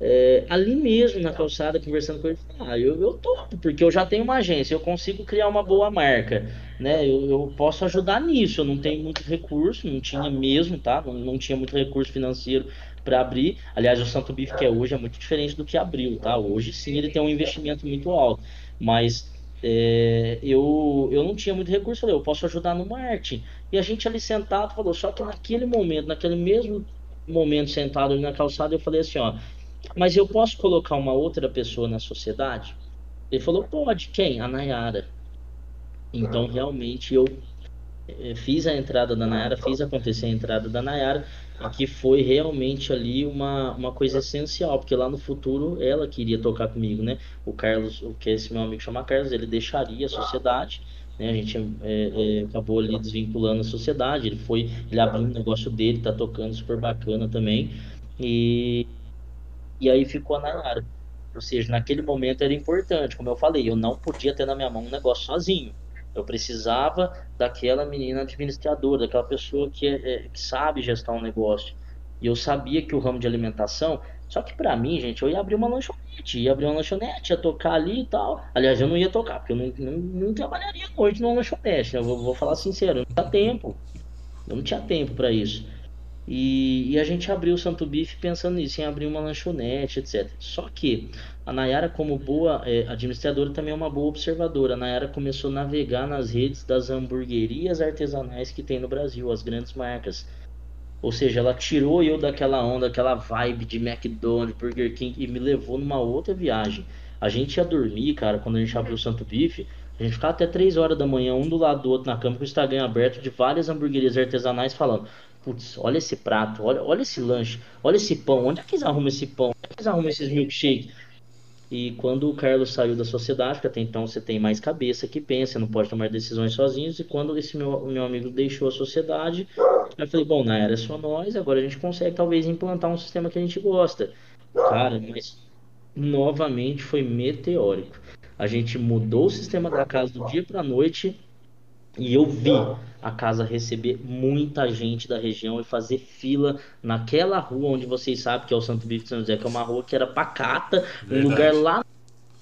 É, ali mesmo na calçada, conversando com ele, ah, eu, eu topo, porque eu já tenho uma agência, eu consigo criar uma boa marca, né? Eu, eu posso ajudar nisso, eu não tenho muito recurso, não tinha mesmo, tá? Não, não tinha muito recurso financeiro para abrir. Aliás, o Santo Bife que é hoje é muito diferente do que abriu, tá? Hoje sim ele tem um investimento muito alto, mas é, eu, eu não tinha muito recurso, falei, eu posso ajudar no marketing. E a gente ali sentado falou, só que naquele momento, naquele mesmo momento sentado ali na calçada, eu falei assim, ó, mas eu posso colocar uma outra pessoa na sociedade? Ele falou, pode, quem? A Nayara. Então realmente eu é, fiz a entrada da Nayara, fiz acontecer a entrada da Nayara que foi realmente ali uma, uma coisa essencial, porque lá no futuro ela queria tocar comigo, né? O Carlos, o que esse meu amigo chama Carlos, ele deixaria a sociedade, né? A gente é, é, acabou ali desvinculando a sociedade, ele foi, ele abriu um negócio dele, tá tocando super bacana também, e, e aí ficou a Nayara. Ou seja, naquele momento era importante, como eu falei, eu não podia ter na minha mão um negócio sozinho. Eu precisava daquela menina administradora, daquela pessoa que, é, é, que sabe gestar um negócio. E eu sabia que o ramo de alimentação. Só que para mim, gente, eu ia abrir uma lanchonete, ia abrir uma lanchonete, ia tocar ali e tal. Aliás, eu não ia tocar, porque eu não, não, não trabalharia noite numa lanchonete. Né? Eu vou, vou falar sincero, eu não tinha tempo. Eu não tinha tempo para isso. E, e, a gente abriu o Santo Bife pensando nisso, em abrir uma lanchonete, etc. Só que a Nayara, como boa é, administradora, também é uma boa observadora. A Nayara começou a navegar nas redes das hamburguerias artesanais que tem no Brasil, as grandes marcas. Ou seja, ela tirou eu daquela onda, aquela vibe de McDonald's, Burger King e me levou numa outra viagem. A gente ia dormir, cara, quando a gente abriu o Santo Bife, a gente ficava até 3 horas da manhã, um do lado do outro na cama, com o Instagram aberto de várias hamburguerias artesanais falando: Putz, olha esse prato, olha, olha esse lanche, olha esse pão, onde é que eles arrumam esse pão? Onde é que eles arrumam esses milkshakes? E quando o Carlos saiu da sociedade, porque até então você tem mais cabeça que pensa, não pode tomar decisões sozinhos. E quando esse meu, meu amigo deixou a sociedade, eu falei: bom, na era é só nós, agora a gente consegue talvez implantar um sistema que a gente gosta. Cara, mas novamente foi meteórico. A gente mudou o sistema da casa do dia para noite e eu vi a casa receber muita gente da região e fazer fila naquela rua onde vocês sabem que é o Santo Bife de São José, que é uma rua que era pacata, Verdade. um lugar lá,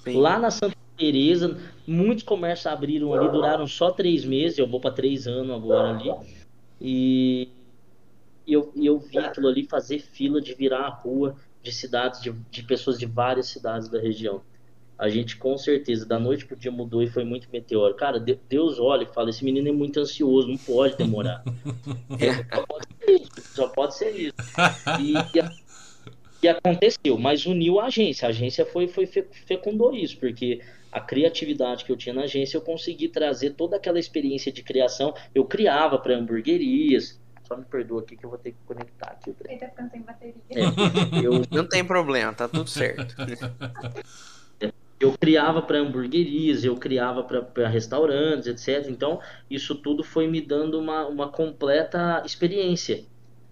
lá na Santa Teresa. Muitos comércios abriram ali, duraram só três meses. Eu vou para três anos agora ali. E eu, eu vi aquilo ali fazer fila de virar a rua de cidades, de, de pessoas de várias cidades da região a gente com certeza, da noite pro dia mudou e foi muito meteórico. Cara, Deus olha e fala: esse menino é muito ansioso, não pode demorar. só pode ser isso. Só pode ser isso. E, e, e, aconteceu, mas uniu a agência. A agência foi, foi fecundou isso, porque a criatividade que eu tinha na agência, eu consegui trazer toda aquela experiência de criação. Eu criava para hamburguerias, só me perdoa aqui que eu vou ter que conectar aqui. Ele tá ficando sem bateria. É, eu... Não tem problema, tá tudo certo. eu criava para hamburguerias, eu criava para restaurantes, etc. Então, isso tudo foi me dando uma, uma completa experiência.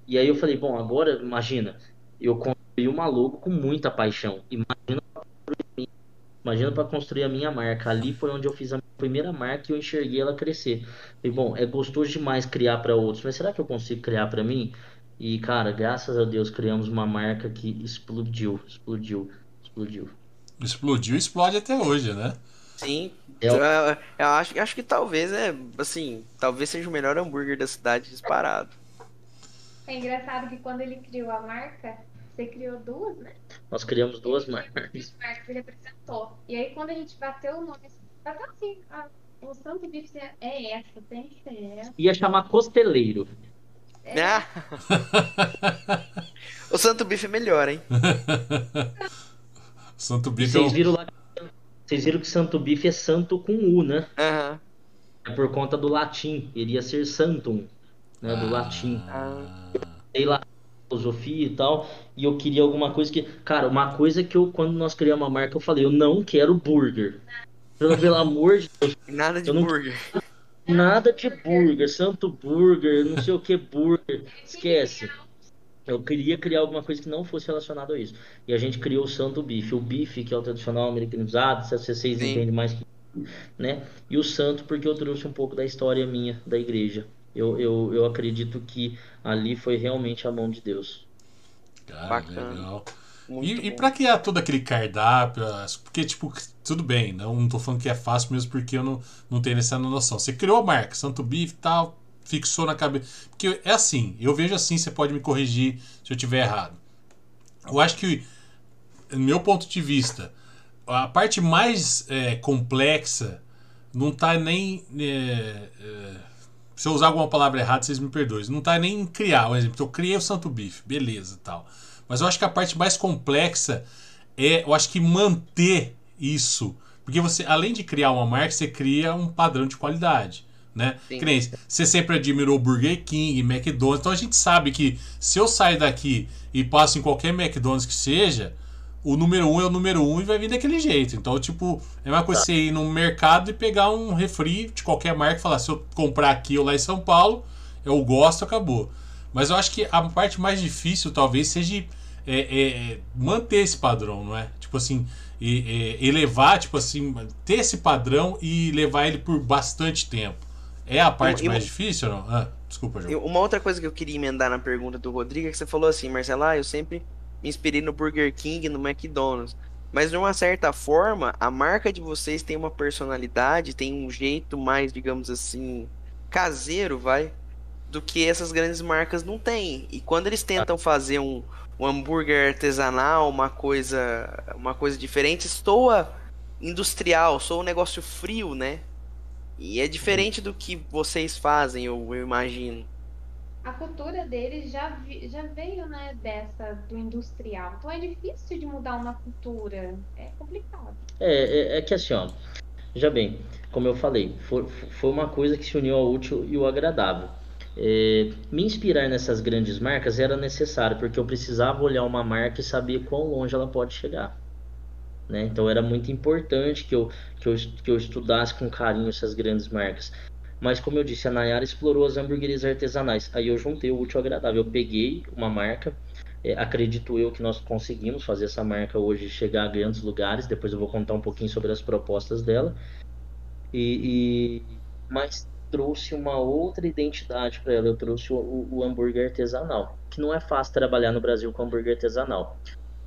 E aí eu falei, bom, agora imagina, eu construí uma logo com muita paixão. Imagina Imagina para construir a minha marca. Ali foi onde eu fiz a primeira marca e eu enxerguei ela crescer. E bom, é gostoso demais criar para outros, mas será que eu consigo criar para mim? E cara, graças a Deus criamos uma marca que explodiu, explodiu, explodiu. Explodiu, explode até hoje, né? Sim. Eu, eu, eu acho, acho que talvez é assim, talvez seja o melhor hambúrguer da cidade disparado. É engraçado que quando ele criou a marca, você criou duas, né? Nós criamos duas marcas. Duas marcas ele apresentou. E aí quando a gente bateu o nome, bateu assim, ah, o Santo Bife é essa, tem que ser essa. Ia chamar Costeleiro. É. Ah. o Santo Bife é melhor, hein? Santo Bife Vocês viram lá vocês viram que Santo Bife é santo com U, né? Uhum. É por conta do latim. Iria ser santum, né? Do Ah. latim. Ah. Sei lá, filosofia e tal. E eu queria alguma coisa que. Cara, uma coisa que eu, quando nós criamos a marca, eu falei, eu não quero burger. Pelo, amor de Deus, Nada de Eu não- burger. nada de burger, santo burger, não sei o que burger. Esquece. Eu queria criar alguma coisa que não fosse relacionada a isso. E a gente criou o Santo Bife. O bife, que é o tradicional americanizado, se vocês Sim. entendem mais que né? E o santo, porque eu trouxe um pouco da história minha, da igreja. Eu, eu, eu acredito que ali foi realmente a mão de Deus. Cara, Bacana. legal. Muito E, e pra criar todo aquele cardápio, porque, tipo, tudo bem, não, não tô falando que é fácil mesmo porque eu não, não tenho essa noção. Você criou a marca, Santo Bife e tal, fixou na cabeça. Porque é assim, eu vejo assim, você pode me corrigir se eu tiver errado. Eu acho que, no meu ponto de vista, a parte mais é, complexa não tá nem. é, é, se eu usar alguma palavra errada, vocês me perdoem. Não tá nem em criar, um exemplo. Eu criei o Santo Bife, beleza tal. Mas eu acho que a parte mais complexa é, eu acho que manter isso. Porque você, além de criar uma marca, você cria um padrão de qualidade. Né? Nem você sempre admirou Burger King, McDonald's. Então a gente sabe que se eu sair daqui e passo em qualquer McDonald's que seja, o número um é o número um e vai vir daquele jeito. Então, tipo, é uma coisa você ir no mercado e pegar um refri de qualquer marca e falar: se eu comprar aqui ou lá em São Paulo, eu gosto, acabou. Mas eu acho que a parte mais difícil talvez seja é, é, é, manter esse padrão, não é? Tipo assim, e- e- elevar, tipo assim, ter esse padrão e levar ele por bastante tempo. É a parte E- e- mais difícil ou não? Ah, desculpa, João. Eu- Uma outra coisa que eu queria emendar na pergunta do Rodrigo é que você falou assim, Marcelo, ah, eu sempre me inspirei no Burger King no McDonald's. Mas de uma certa forma, a marca de vocês tem uma personalidade, tem um jeito mais, digamos assim, caseiro, vai, do que essas grandes marcas não têm. E quando eles tentam fazer um, um hambúrguer artesanal, uma coisa, uma coisa diferente, soa industrial, soa um negócio frio, né? E é diferente do que vocês fazem, eu, eu imagino. A cultura deles já, vi- já veio, né, dessa, do industrial. Então é difícil de mudar uma cultura. É complicado. É, é, é que assim, ó. Já bem, como eu falei, foi, foi uma coisa que se uniu ao útil e o agradável. É, me inspirar nessas grandes marcas era necessário, porque eu precisava olhar uma marca e saber quão longe ela pode chegar. Né? Então era muito importante que eu, que, eu, que eu estudasse com carinho essas grandes marcas. Mas como eu disse, a Nayara explorou as hamburguerias artesanais. Aí eu juntei o útil ao agradável. Eu peguei uma marca, é, acredito eu que nós conseguimos fazer essa marca hoje chegar a grandes lugares. Depois eu vou contar um pouquinho sobre as propostas dela. E, e- mas trouxe uma outra identidade para ela. Eu trouxe o, o- o hambúrguer artesanal, que não é fácil trabalhar no Brasil com hambúrguer artesanal.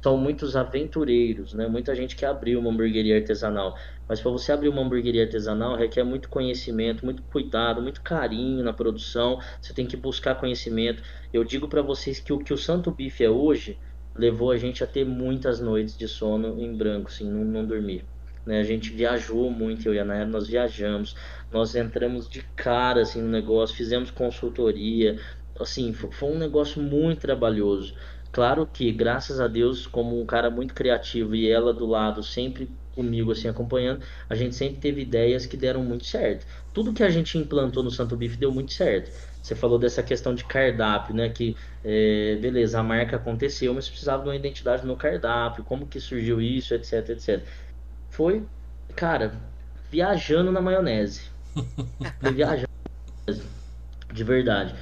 São muitos aventureiros, né? Muita gente que abriu uma hamburgueria artesanal. Mas para você abrir uma hamburgueria artesanal requer muito conhecimento, muito cuidado, muito carinho na produção. Você tem que buscar conhecimento. Eu digo para vocês que o que o Santo Bife é hoje levou a gente a ter muitas noites de sono em branco, assim, não, não dormir. Né? A gente viajou muito, eu e a Nayara, nós viajamos, nós entramos de cara assim, no negócio, fizemos consultoria, assim, fo- foi um negócio muito trabalhoso. Claro que, graças a Deus, como um cara muito criativo e ela do lado, sempre comigo, assim, acompanhando, a gente sempre teve ideias que deram muito certo. Tudo que a gente implantou no Santo Bife deu muito certo. Você falou dessa questão de cardápio, né? Que, é, beleza, a marca aconteceu, mas precisava de uma identidade no cardápio, como que surgiu isso, etc, etc. foi, cara, viajando na maionese. Foi viajando na maionese, de verdade.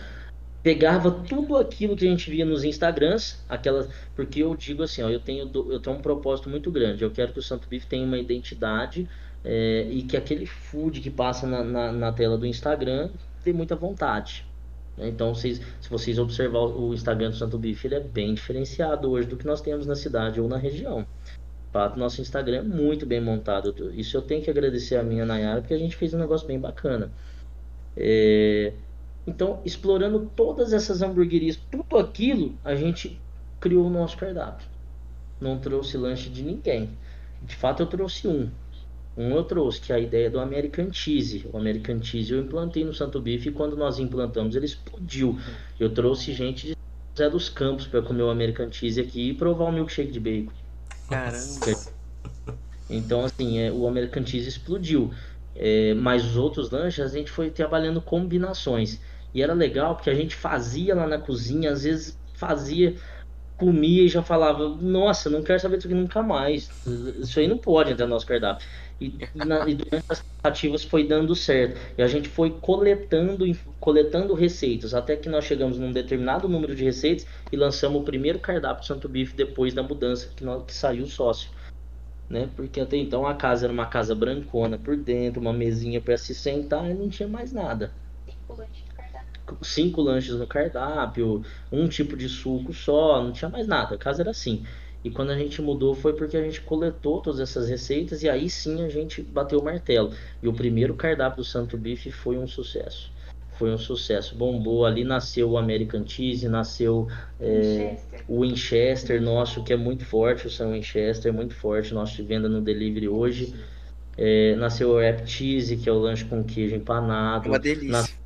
Pegava tudo aquilo que a gente via nos Instagrams, aquelas, porque eu digo assim, ó, eu tenho, eu tenho um propósito muito grande. Eu quero que o Santo Bife tenha uma identidade é, e que aquele food que passa na, na, na tela do Instagram dê muita vontade. Né? Então, vocês, se vocês observar o Instagram do Santo Bife, ele é bem diferenciado hoje do que nós temos na cidade ou na região. Fato, nosso Instagram é muito bem montado. Isso eu tenho que agradecer a minha Nayara, porque a gente fez um negócio bem bacana. É... Então, explorando todas essas hamburguerias, tudo aquilo, a gente criou o nosso cardápio. Não trouxe lanche de ninguém. De fato, eu trouxe um. Um eu trouxe, que é a ideia do American Cheese. O American Cheese eu implantei no Santo Bife e quando nós implantamos ele explodiu. Eu trouxe gente de Zé dos Campos para comer o American Cheese aqui e provar o milkshake de bacon. Caramba. Então, assim, é, o American Cheese explodiu. É, mas os outros lanches a gente foi trabalhando combinações. E era legal porque a gente fazia lá na cozinha, às vezes fazia, comia e já falava: Nossa, não quero saber disso aqui nunca mais. Isso aí não pode entrar no nosso cardápio. E, na, e durante as tentativas foi dando certo. E a gente foi coletando, coletando receitas, até que nós chegamos num determinado número de receitas e lançamos o primeiro cardápio Santo Bife depois da mudança que, nós, que saiu o sócio. Né? Porque até então a casa era uma casa brancona por dentro, uma mesinha para se sentar e não tinha mais nada. Cinco lanches no cardápio, um tipo de suco só, não tinha mais nada. A casa era assim. E quando a gente mudou foi porque a gente coletou todas essas receitas e aí sim a gente bateu o martelo. E o primeiro cardápio do Santo Bife foi um sucesso. Foi um sucesso, bombou. Ali nasceu o American Cheese, nasceu é, o Winchester nosso, que é muito forte, o São Winchester, muito forte, nosso de venda no delivery hoje. É, nasceu o Wrap Cheese, que é o lanche com queijo empanado. Uma delícia. Nas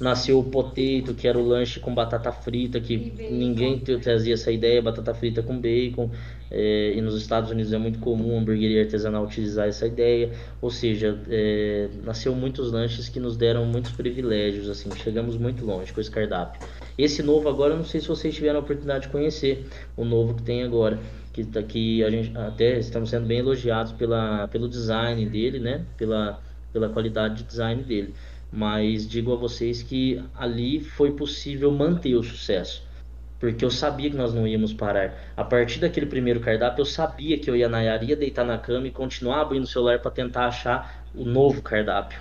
nasceu o potato, que era o lanche com batata frita, que ninguém trazia essa ideia, batata frita com bacon. É, e nos Estados Unidos é muito comum a hamburgueria artesanal utilizar essa ideia. Ou seja, é, nasceu muitos lanches que nos deram muitos privilégios, assim, chegamos muito longe com esse cardápio. Esse novo agora, não sei se vocês tiveram a oportunidade de conhecer, o novo que tem agora. Que, tá, que a gente até estamos sendo bem elogiados pela, pelo design dele, né? Pela, pela qualidade de design dele mas digo a vocês que ali foi possível manter o sucesso. Porque eu sabia que nós não íamos parar. A partir daquele primeiro cardápio, eu sabia que eu ia na ia deitar na cama e continuar abrindo o celular para tentar achar o novo cardápio.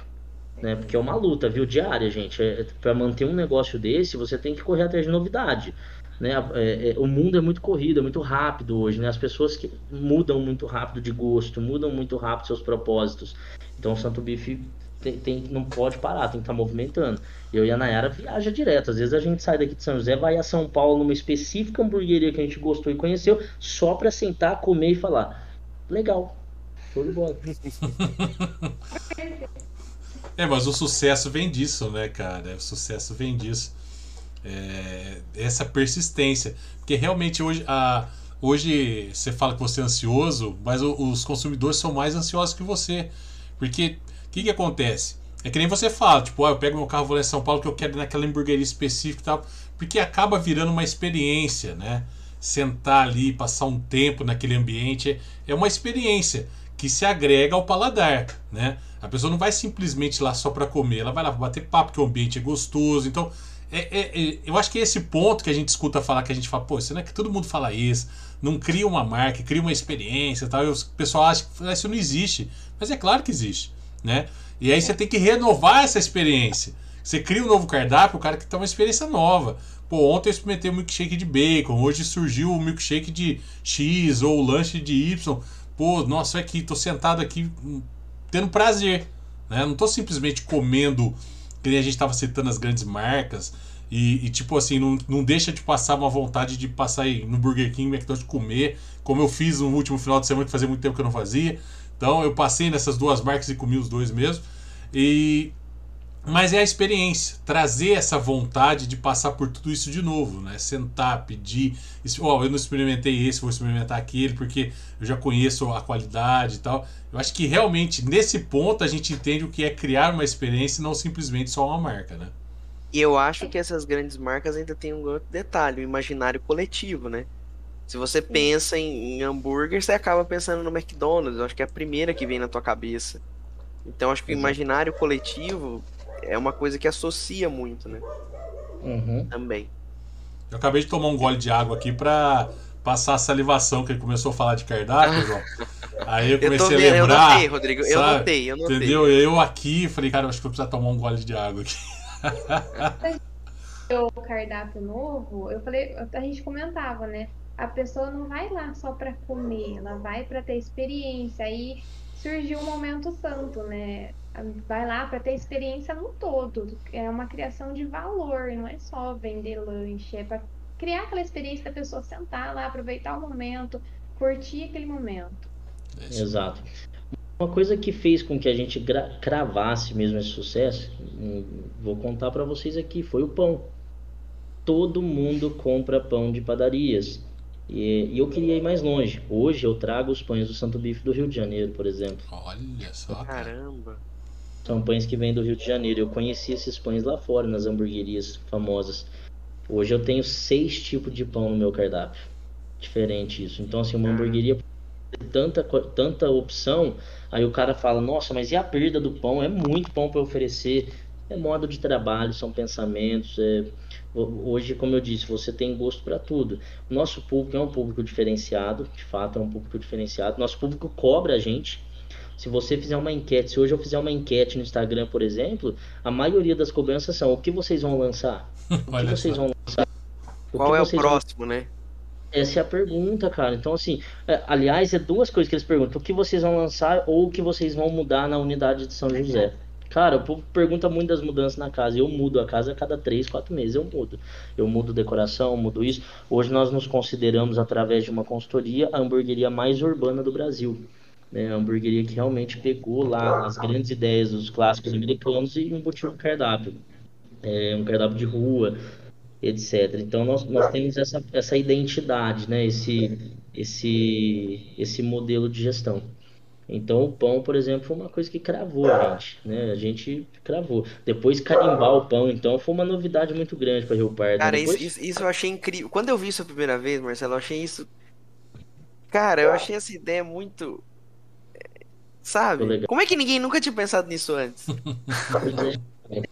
Né? Porque é uma luta, viu, diária, gente. É, para manter um negócio desse, você tem que correr atrás de novidade. Né? É, é, o mundo é muito corrido, é muito rápido hoje. Né? As pessoas que mudam muito rápido de gosto, mudam muito rápido seus propósitos. Então o Santo Bife tem, tem, não pode parar, tem que estar tá movimentando. Eu e a Nayara viaja direto. Às vezes a gente sai daqui de São José, vai a São Paulo numa específica hamburgueria que a gente gostou e conheceu, só para sentar, comer e falar: legal, show de bola. é, mas o sucesso vem disso, né, cara? O sucesso vem disso. É, essa persistência. Porque realmente hoje, a, hoje você fala que você é ansioso, mas o, os consumidores são mais ansiosos que você. Porque que, que acontece? É que nem você fala, tipo, ah, eu pego meu carro, vou lá em São Paulo que eu quero ir naquela hamburgueria específica e tal. Porque acaba virando uma experiência, né? Sentar ali, passar um tempo naquele ambiente é uma experiência que se agrega ao paladar, né? A pessoa não vai simplesmente lá só para comer, ela vai lá para bater papo, que o ambiente é gostoso. Então, é, é, é, eu acho que é esse ponto que a gente escuta falar, que a gente fala, pô, não é que todo mundo fala isso, não cria uma marca, cria uma experiência tal. E o pessoal acha que isso não existe. Mas é claro que existe né? E aí você tem que renovar essa experiência. Você cria um novo cardápio, o cara que tem uma experiência nova. Pô, ontem eu experimentei um milkshake de bacon, hoje surgiu o milkshake de X ou o lanche de Y. Pô, nossa, aqui, tô sentado aqui hum, tendo prazer, né? Não tô simplesmente comendo, que nem a gente tava citando as grandes marcas. E, e, tipo assim, não, não deixa de passar uma vontade de passar aí no Burger King, McDonald's comer, como eu fiz no último final de semana, que fazia muito tempo que eu não fazia. Então eu passei nessas duas marcas e comi os dois mesmo. E mas é a experiência, trazer essa vontade de passar por tudo isso de novo, né? Sentar, pedir, ó, oh, eu não experimentei esse, vou experimentar aquele porque eu já conheço a qualidade e tal. Eu acho que realmente nesse ponto a gente entende o que é criar uma experiência e não simplesmente só uma marca, né? E eu acho que essas grandes marcas ainda têm um outro detalhe, o imaginário coletivo, né? Se você pensa em, em, hambúrguer, você acaba pensando no McDonald's. Eu acho que é a primeira que vem na tua cabeça. Então acho que o imaginário coletivo é uma coisa que associa muito, né? Uhum. Também. Eu acabei de tomar um gole de água aqui pra passar a salivação, que ele começou a falar de cardápio, João. Aí eu comecei eu a lembrar. Eu notei, Rodrigo. Eu sabe? notei, eu notei. Entendeu? Eu aqui falei, cara, acho que eu preciso tomar um gole de água aqui. o cardápio novo, eu falei, a gente comentava, né? A pessoa não vai lá só para comer, ela vai para ter experiência. Aí surgiu o momento santo, né? Vai lá para ter experiência no todo. É uma criação de valor, não é só vender lanche, é para criar aquela experiência da pessoa sentar lá, aproveitar o momento, curtir aquele momento. Exato. Uma coisa que fez com que a gente cravasse mesmo esse sucesso, hum, vou contar para vocês aqui, foi o pão. Todo mundo compra pão de padarias. E, e, eu queria ir mais longe. Hoje eu trago os pães do Santo Bife do Rio de Janeiro, por exemplo. Olha só. Caramba. São pães que vêm do Rio de Janeiro. Eu conheci esses pães lá fora, nas hamburguerias famosas. Hoje eu tenho seis tipos de pão no meu cardápio. Diferente isso. Então, assim, uma hamburgueria tanta, tanta opção, aí o cara fala, nossa, mas e a perda do pão? É muito pão para oferecer. É modo de trabalho, são pensamentos, é Hoje, como eu disse, você tem gosto para tudo. Nosso público é um público diferenciado, de fato é um público diferenciado. Nosso público cobra a gente. Se você fizer uma enquete, se hoje eu fizer uma enquete no Instagram, por exemplo, a maioria das cobranças são: o que vocês vão lançar? O que vocês vão lançar? O Qual é o próximo, vão... né? Essa é a pergunta, cara. Então, assim, é, aliás, é duas coisas que eles perguntam: o que vocês vão lançar ou o que vocês vão mudar na unidade de São José. Cara, o povo pergunta muito das mudanças na casa. Eu mudo a casa a cada 3, 4 meses. Eu mudo. Eu mudo decoração, mudo isso. Hoje nós nos consideramos, através de uma consultoria, a hamburgueria mais urbana do Brasil. Né? A hamburgueria que realmente pegou lá as grandes ideias dos clássicos americanos e embutiu no cardápio. É um cardápio de rua, etc. Então nós, nós temos essa, essa identidade, né? esse, esse, esse modelo de gestão. Então o pão, por exemplo, foi uma coisa que cravou a gente, né? A gente cravou. Depois carimbar o pão, então, foi uma novidade muito grande para Rio Pardo. Cara, Depois... isso, isso, eu achei incrível. Quando eu vi isso a primeira vez, Marcelo, eu achei isso. Cara, eu achei essa ideia muito. Sabe? Como é que ninguém nunca tinha pensado nisso antes? É.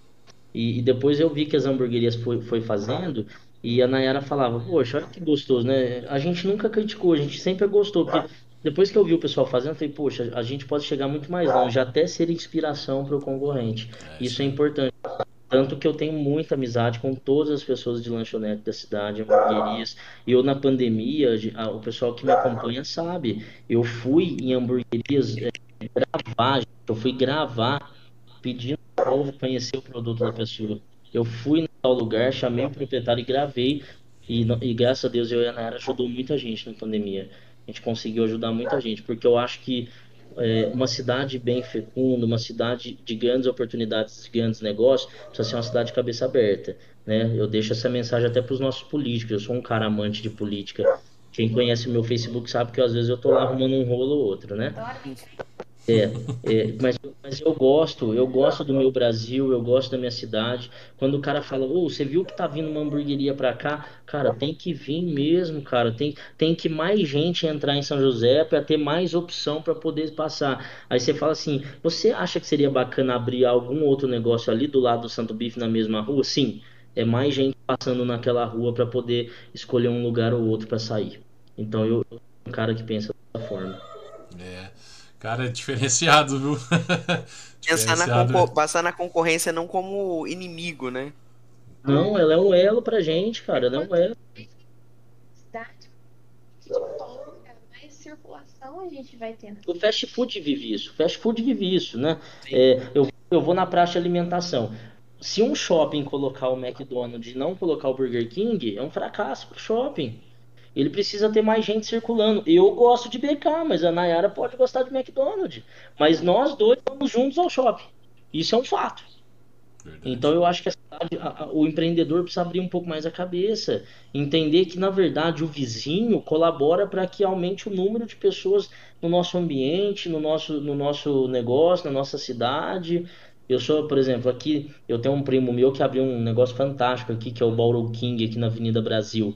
E, e, depois eu vi que as hamburguerias foi, foi fazendo. E a Nayara falava, poxa, olha que gostoso, né? A gente nunca criticou, a gente sempre gostou, porque depois que eu vi o pessoal fazendo, eu falei, poxa, a gente pode chegar muito mais longe, até ser inspiração para o concorrente. É, Isso é importante. Tanto que eu tenho muita amizade com todas as pessoas de lanchonete da cidade, hamburguerias. E eu, na pandemia, o pessoal que me acompanha sabe, eu fui em hamburguerias é, gravar, eu fui gravar pedindo o povo conhecer o produto da pessoa. Eu fui em tal lugar, chamei o proprietário e gravei. E, e graças a Deus eu e a Nara ajudou muita gente na pandemia a gente conseguiu ajudar muita gente, porque eu acho que é, uma cidade bem fecunda, uma cidade de grandes oportunidades, de grandes negócios, precisa ser uma cidade de cabeça aberta. Né? Eu deixo essa mensagem até para os nossos políticos. Eu sou um cara amante de política. Quem conhece o meu Facebook sabe que às vezes eu tô lá arrumando um rolo ou outro, né? É, é, mas, mas eu gosto, eu gosto do meu Brasil, eu gosto da minha cidade. Quando o cara fala, ô, oh, você viu que tá vindo uma hamburgueria pra cá? Cara, tem que vir mesmo, cara. Tem, tem que mais gente entrar em São José para ter mais opção para poder passar. Aí você fala assim, você acha que seria bacana abrir algum outro negócio ali do lado do Santo Bife na mesma rua? Sim, é mais gente passando naquela rua para poder escolher um lugar ou outro para sair. Então eu, eu sou um cara que pensa dessa forma. É. Cara, é diferenciado, viu? Pensar na passar na concorrência não como inimigo, né? Não, ela é um elo pra gente, cara. Ela é um elo. mais circulação a gente vai ter. O fast food vive isso. O fast food vive isso, né? É, eu, eu vou na praça de alimentação. Se um shopping colocar o McDonald's e não colocar o Burger King, é um fracasso pro shopping. Ele precisa ter mais gente circulando. Eu gosto de BK, mas a Nayara pode gostar de McDonald's. Mas nós dois vamos juntos ao shopping. Isso é um fato. Verdade. Então eu acho que a, a, o empreendedor precisa abrir um pouco mais a cabeça, entender que na verdade o vizinho colabora para que aumente o número de pessoas no nosso ambiente, no nosso, no nosso negócio, na nossa cidade. Eu sou, por exemplo, aqui eu tenho um primo meu que abriu um negócio fantástico aqui, que é o Bauru King aqui na Avenida Brasil.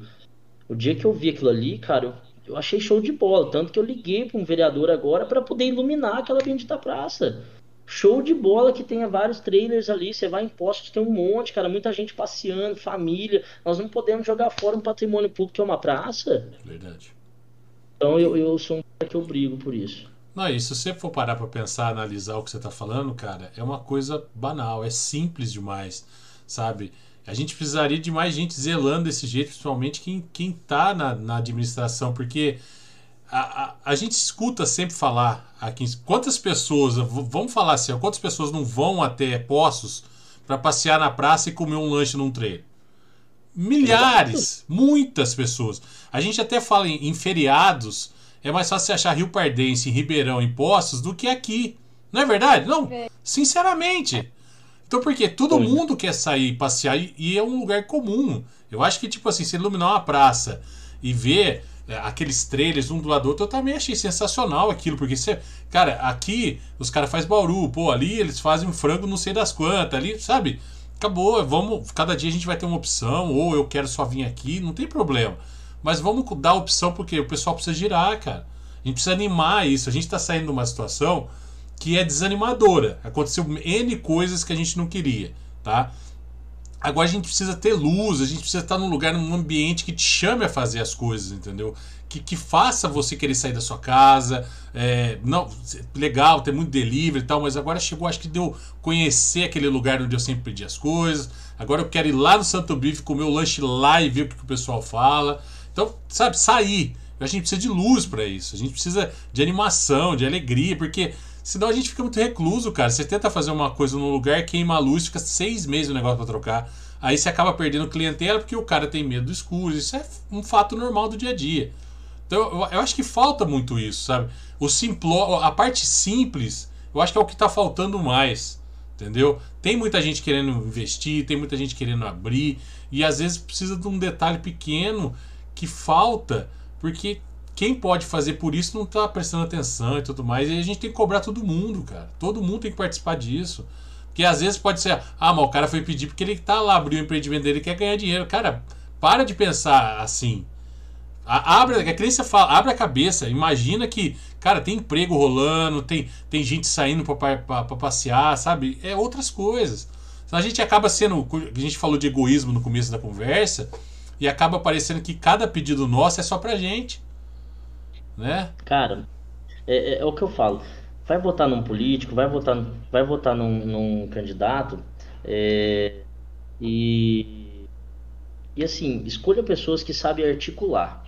O dia que eu vi aquilo ali, cara, eu, eu achei show de bola. Tanto que eu liguei para um vereador agora para poder iluminar aquela bendita praça. Show de bola que tenha vários trailers ali. Você vai em postos, tem um monte, cara. Muita gente passeando, família. Nós não podemos jogar fora um patrimônio público que é uma praça. Verdade. Então eu, eu sou um cara que eu brigo por isso. Não, e se você for parar para pensar, analisar o que você está falando, cara, é uma coisa banal, é simples demais, sabe? A gente precisaria de mais gente zelando desse jeito, principalmente quem, quem tá na, na administração, porque a, a, a, gente escuta sempre falar aqui quantas pessoas, vamos falar assim, quantas pessoas não vão até Poços para passear na praça e comer um lanche num trailer? Milhares, muitas pessoas. A gente até fala em, em feriados, é mais fácil achar Rio Pardense, em Ribeirão, em Poços, do que aqui. Não é verdade? Não, é. sinceramente. Então, porque todo Sim. mundo quer sair, passear e é um lugar comum. Eu acho que, tipo assim, se iluminar uma praça e ver é, aqueles trailers um do lado do outro, eu também achei sensacional aquilo, porque você, cara, aqui os caras fazem bauru, pô, ali eles fazem um frango não sei das quantas, ali, sabe? Acabou, vamos, cada dia a gente vai ter uma opção, ou eu quero só vir aqui, não tem problema. Mas vamos dar opção porque o pessoal precisa girar, cara. A gente precisa animar isso. A gente está saindo de uma situação que é desanimadora. Aconteceu N coisas que a gente não queria, tá? Agora a gente precisa ter luz, a gente precisa estar num lugar, num ambiente que te chame a fazer as coisas, entendeu? Que, que faça você querer sair da sua casa. É, não, legal, tem muito delivery e tal, mas agora chegou, acho que deu conhecer aquele lugar onde eu sempre pedi as coisas. Agora eu quero ir lá no Santo Bife, comer o lanche lá e ver o que, que o pessoal fala. Então, sabe, sair. A gente precisa de luz para isso. A gente precisa de animação, de alegria, porque Senão a gente fica muito recluso, cara. Você tenta fazer uma coisa num lugar, queima a luz, fica seis meses o negócio pra trocar. Aí você acaba perdendo clientela porque o cara tem medo do escuro. Isso é um fato normal do dia a dia. Então eu, acho que falta muito isso, sabe? O simplo, a parte simples, eu acho que é o que tá faltando mais. Entendeu? Tem muita gente querendo investir, tem muita gente querendo abrir, e às vezes precisa de um detalhe pequeno que falta, porque quem pode fazer por isso não está prestando atenção e tudo mais. E a gente tem que cobrar todo mundo, cara. Todo mundo tem que participar disso. Porque às vezes pode ser, ah, mas o cara foi pedir porque ele tá lá, abriu o empreendimento dele e quer ganhar dinheiro. Cara, para de pensar assim. Abre, a criança fala, abre a cabeça, imagina que, cara, tem emprego rolando, tem, tem gente saindo para passear, sabe? É outras coisas. Então a gente acaba sendo, a gente falou de egoísmo no começo da conversa, e acaba parecendo que cada pedido nosso é só pra gente né? Cara, é, é, é, o que eu falo. Vai votar num político, vai votar, vai votar num, num candidato é, e, e assim, escolha pessoas que sabem articular.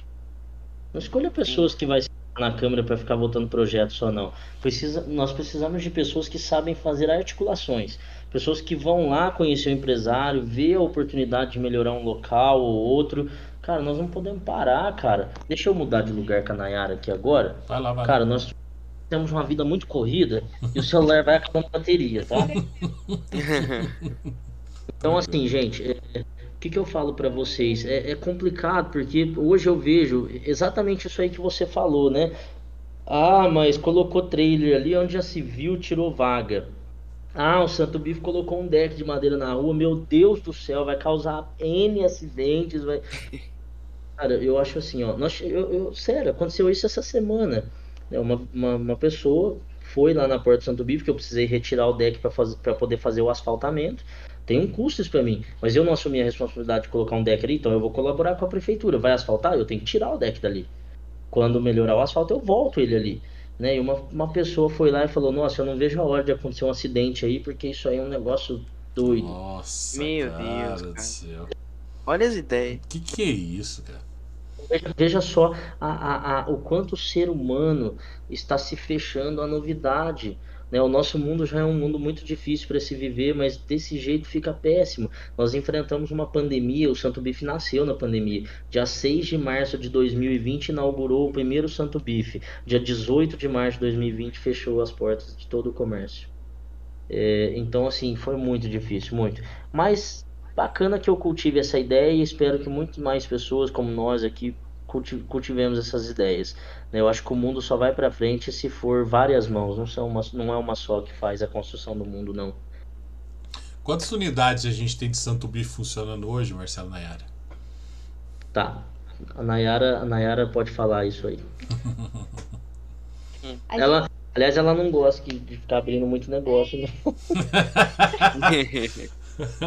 Não escolha pessoas que vai na câmera para ficar votando projetos só não. Precisa, nós precisamos de pessoas que sabem fazer articulações. Pessoas que vão lá conhecer o empresário, ver a oportunidade de melhorar um local ou outro, Cara, nós não podemos parar, cara. Deixa eu mudar de lugar com a Nayara aqui agora. Vai lá, vai Cara, nós temos uma vida muito corrida e o celular vai acabando a bateria, tá? então, assim, gente, é, o que, que eu falo para vocês? É, é complicado porque hoje eu vejo exatamente isso aí que você falou, né? Ah, mas colocou trailer ali onde já se viu, tirou vaga. Ah, o Santo Bife colocou um deck de madeira na rua. Meu Deus do céu, vai causar N acidentes. Vai... Cara, eu acho assim, ó. Nós, eu, eu, sério, aconteceu isso essa semana. Né, uma, uma, uma pessoa foi lá na porta do Santo Bife, que eu precisei retirar o deck para poder fazer o asfaltamento. Tem um custo isso para mim, mas eu não assumi a responsabilidade de colocar um deck ali, então eu vou colaborar com a prefeitura. Vai asfaltar? Eu tenho que tirar o deck dali. Quando melhorar o asfalto, eu volto ele ali. Né? E uma, uma pessoa foi lá e falou: Nossa, eu não vejo a hora de acontecer um acidente aí, porque isso aí é um negócio doido. Nossa, meu cara Deus, do céu. Olha as ideias. Que que é isso, cara? Veja, veja só a, a, a, o quanto o ser humano está se fechando à novidade. Né? O nosso mundo já é um mundo muito difícil para se viver, mas desse jeito fica péssimo. Nós enfrentamos uma pandemia, o Santo Bife nasceu na pandemia. Dia 6 de março de 2020 inaugurou o primeiro Santo Bife. Dia 18 de março de 2020 fechou as portas de todo o comércio. É, então, assim, foi muito difícil, muito. Mas bacana que eu cultive essa ideia e espero que muito mais pessoas como nós aqui cultivemos essas ideias. Né? Eu acho que o mundo só vai para frente se for várias mãos, não, são uma, não é uma só que faz a construção do mundo, não. Quantas unidades a gente tem de Santo Bife funcionando hoje, Marcelo Nayara? Tá. A Nayara, a Nayara pode falar isso aí. Ela, aliás, ela não gosta de ficar abrindo muito negócio. né?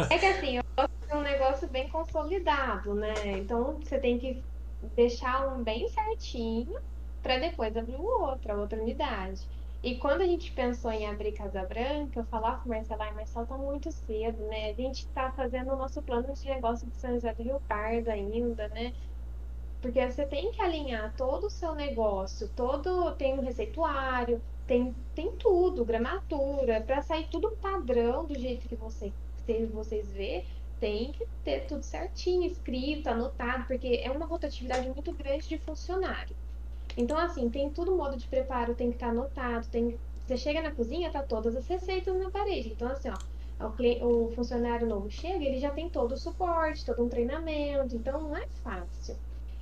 É que assim, eu de um negócio bem consolidado, né? Então você tem que deixar um bem certinho para depois abrir o outro, a outra unidade. E quando a gente pensou em abrir Casa Branca, eu falava com o Marcelo, ai, Marcelo, tá muito cedo, né? A gente tá fazendo o nosso plano de negócio de São José do Rio Pardo ainda, né? Porque você tem que alinhar todo o seu negócio, todo tem um receituário, tem, tem tudo, gramatura, para sair tudo padrão do jeito que você, vocês vê, tem que ter tudo certinho, escrito, anotado, porque é uma rotatividade muito grande de funcionário. Então, assim, tem tudo modo de preparo, tem que estar anotado, tem... Você chega na cozinha, tá todas as receitas na parede. Então, assim, ó, o, o funcionário novo chega, ele já tem todo o suporte, todo um treinamento, então não é fácil.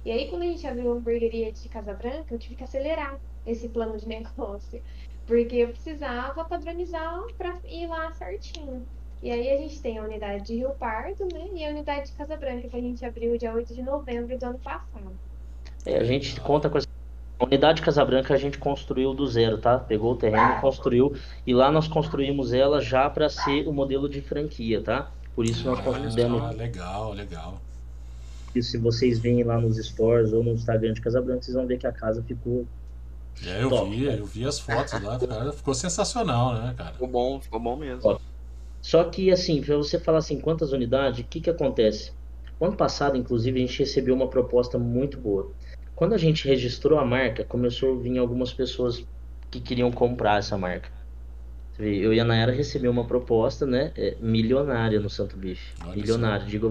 E aí, quando a gente abriu a hamburgueria de Casa Branca, eu tive que acelerar esse plano de negócio, porque eu precisava padronizar para ir lá certinho. E aí a gente tem a unidade de Rio Pardo, né, e a unidade de Casa Branca, que a gente abriu dia 8 de novembro do ano passado. É, a gente conta com essa. A unidade Casabranca a gente construiu do zero, tá? Pegou o terreno, construiu e lá nós construímos ela já para ser o modelo de franquia, tá? Por isso nós consideramos só, legal, legal. que se vocês veem lá nos stores ou no Instagram de Casabranca, vocês vão ver que a casa ficou É, eu Top. vi, eu vi as fotos lá, cara, ficou sensacional, né, cara? Ficou bom, ficou bom mesmo. Ó. Só que, assim, para você falar assim, quantas unidades, o que que acontece? O ano passado, inclusive, a gente recebeu uma proposta muito boa. Quando a gente registrou a marca, começou a vir algumas pessoas que queriam comprar essa marca. Eu e a Nayara recebeu uma proposta, né, é, milionária no Santo Bife. Milionária. Digo,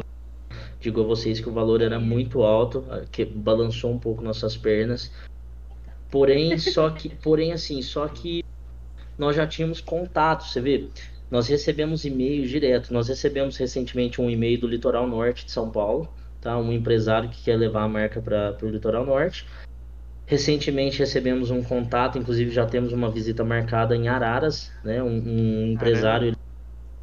digo a vocês que o valor era muito alto, que balançou um pouco nossas pernas. Porém, só que, porém assim, só que nós já tínhamos contato, você vê? Nós recebemos e-mail direto. Nós recebemos recentemente um e-mail do Litoral Norte de São Paulo, tá? Um empresário que quer levar a marca para o Litoral Norte. Recentemente recebemos um contato, inclusive já temos uma visita marcada em Araras, né? Um, um empresário,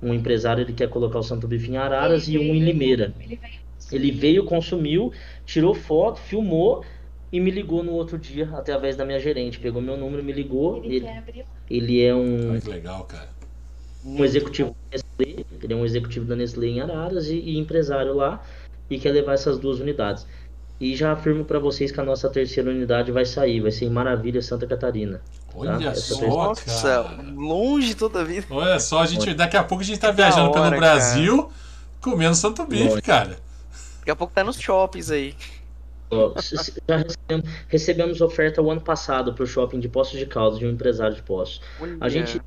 um empresário ele quer colocar o Santo Bife em Araras e um em Limeira. Ele veio Ele veio, consumiu, tirou foto, filmou e me ligou no outro dia através da minha gerente. Pegou meu número, me ligou. ele Ele, quer abrir ele é um, Olha que legal, cara. Um executivo da Nestlé, ele é um executivo da Nestlé em Araras e, e empresário lá e quer levar essas duas unidades. E já afirmo para vocês que a nossa terceira unidade vai sair, vai ser em Maravilha, Santa Catarina. Olha essa só, Nossa, cara. longe toda a vida. Olha só, a gente, daqui a pouco a gente tá viajando hora, pelo Brasil comendo Santo Bife, cara. Daqui a pouco tá nos shoppings aí. Já recebemos, recebemos oferta o ano passado para o shopping de Poços de Caldas de um empresário de Poços. Olha. A gente,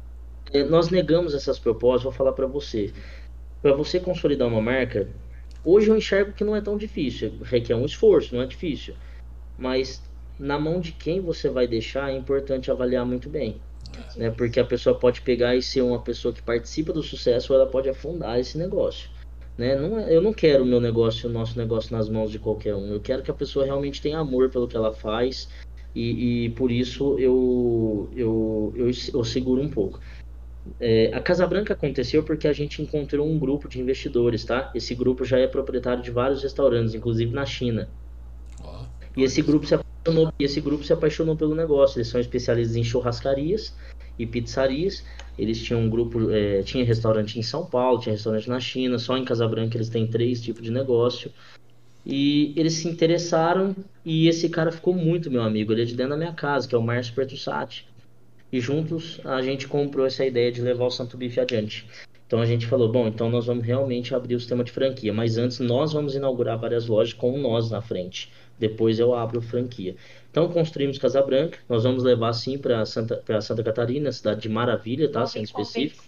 nós negamos essas propostas, vou falar para você. Para você consolidar uma marca, hoje eu enxergo que não é tão difícil, requer um esforço, não é difícil. Mas na mão de quem você vai deixar é importante avaliar muito bem. Né? Porque a pessoa pode pegar e ser uma pessoa que participa do sucesso ou ela pode afundar esse negócio. Né? Não é- eu não quero o meu negócio, o nosso negócio nas mãos de qualquer um. Eu quero que a pessoa realmente tenha amor pelo que ela faz e, e por isso eu, eu, eu, eu seguro um pouco. É, a Casa Branca aconteceu porque a gente encontrou um grupo de investidores, tá? Esse grupo já é proprietário de vários restaurantes, inclusive na China. Ó, E esse grupo se apaixonou, esse grupo se apaixonou pelo negócio. Eles são especialistas em churrascarias e pizzarias. Eles tinham um grupo, é, tinha restaurante em São Paulo, tinha restaurante na China. Só em Casabranca eles têm três tipos de negócio. E eles se interessaram e esse cara ficou muito meu amigo. Ele é de dentro da minha casa, que é o Márcio Pertussati. E juntos a gente comprou essa ideia de levar o Santo Bife adiante. Então a gente falou, bom, então nós vamos realmente abrir o sistema de franquia, mas antes nós vamos inaugurar várias lojas com nós na frente. Depois eu abro franquia. Então construímos Casa Branca, nós vamos levar sim para Santa, para Santa Catarina, cidade de Maravilha, tá? Sendo específico.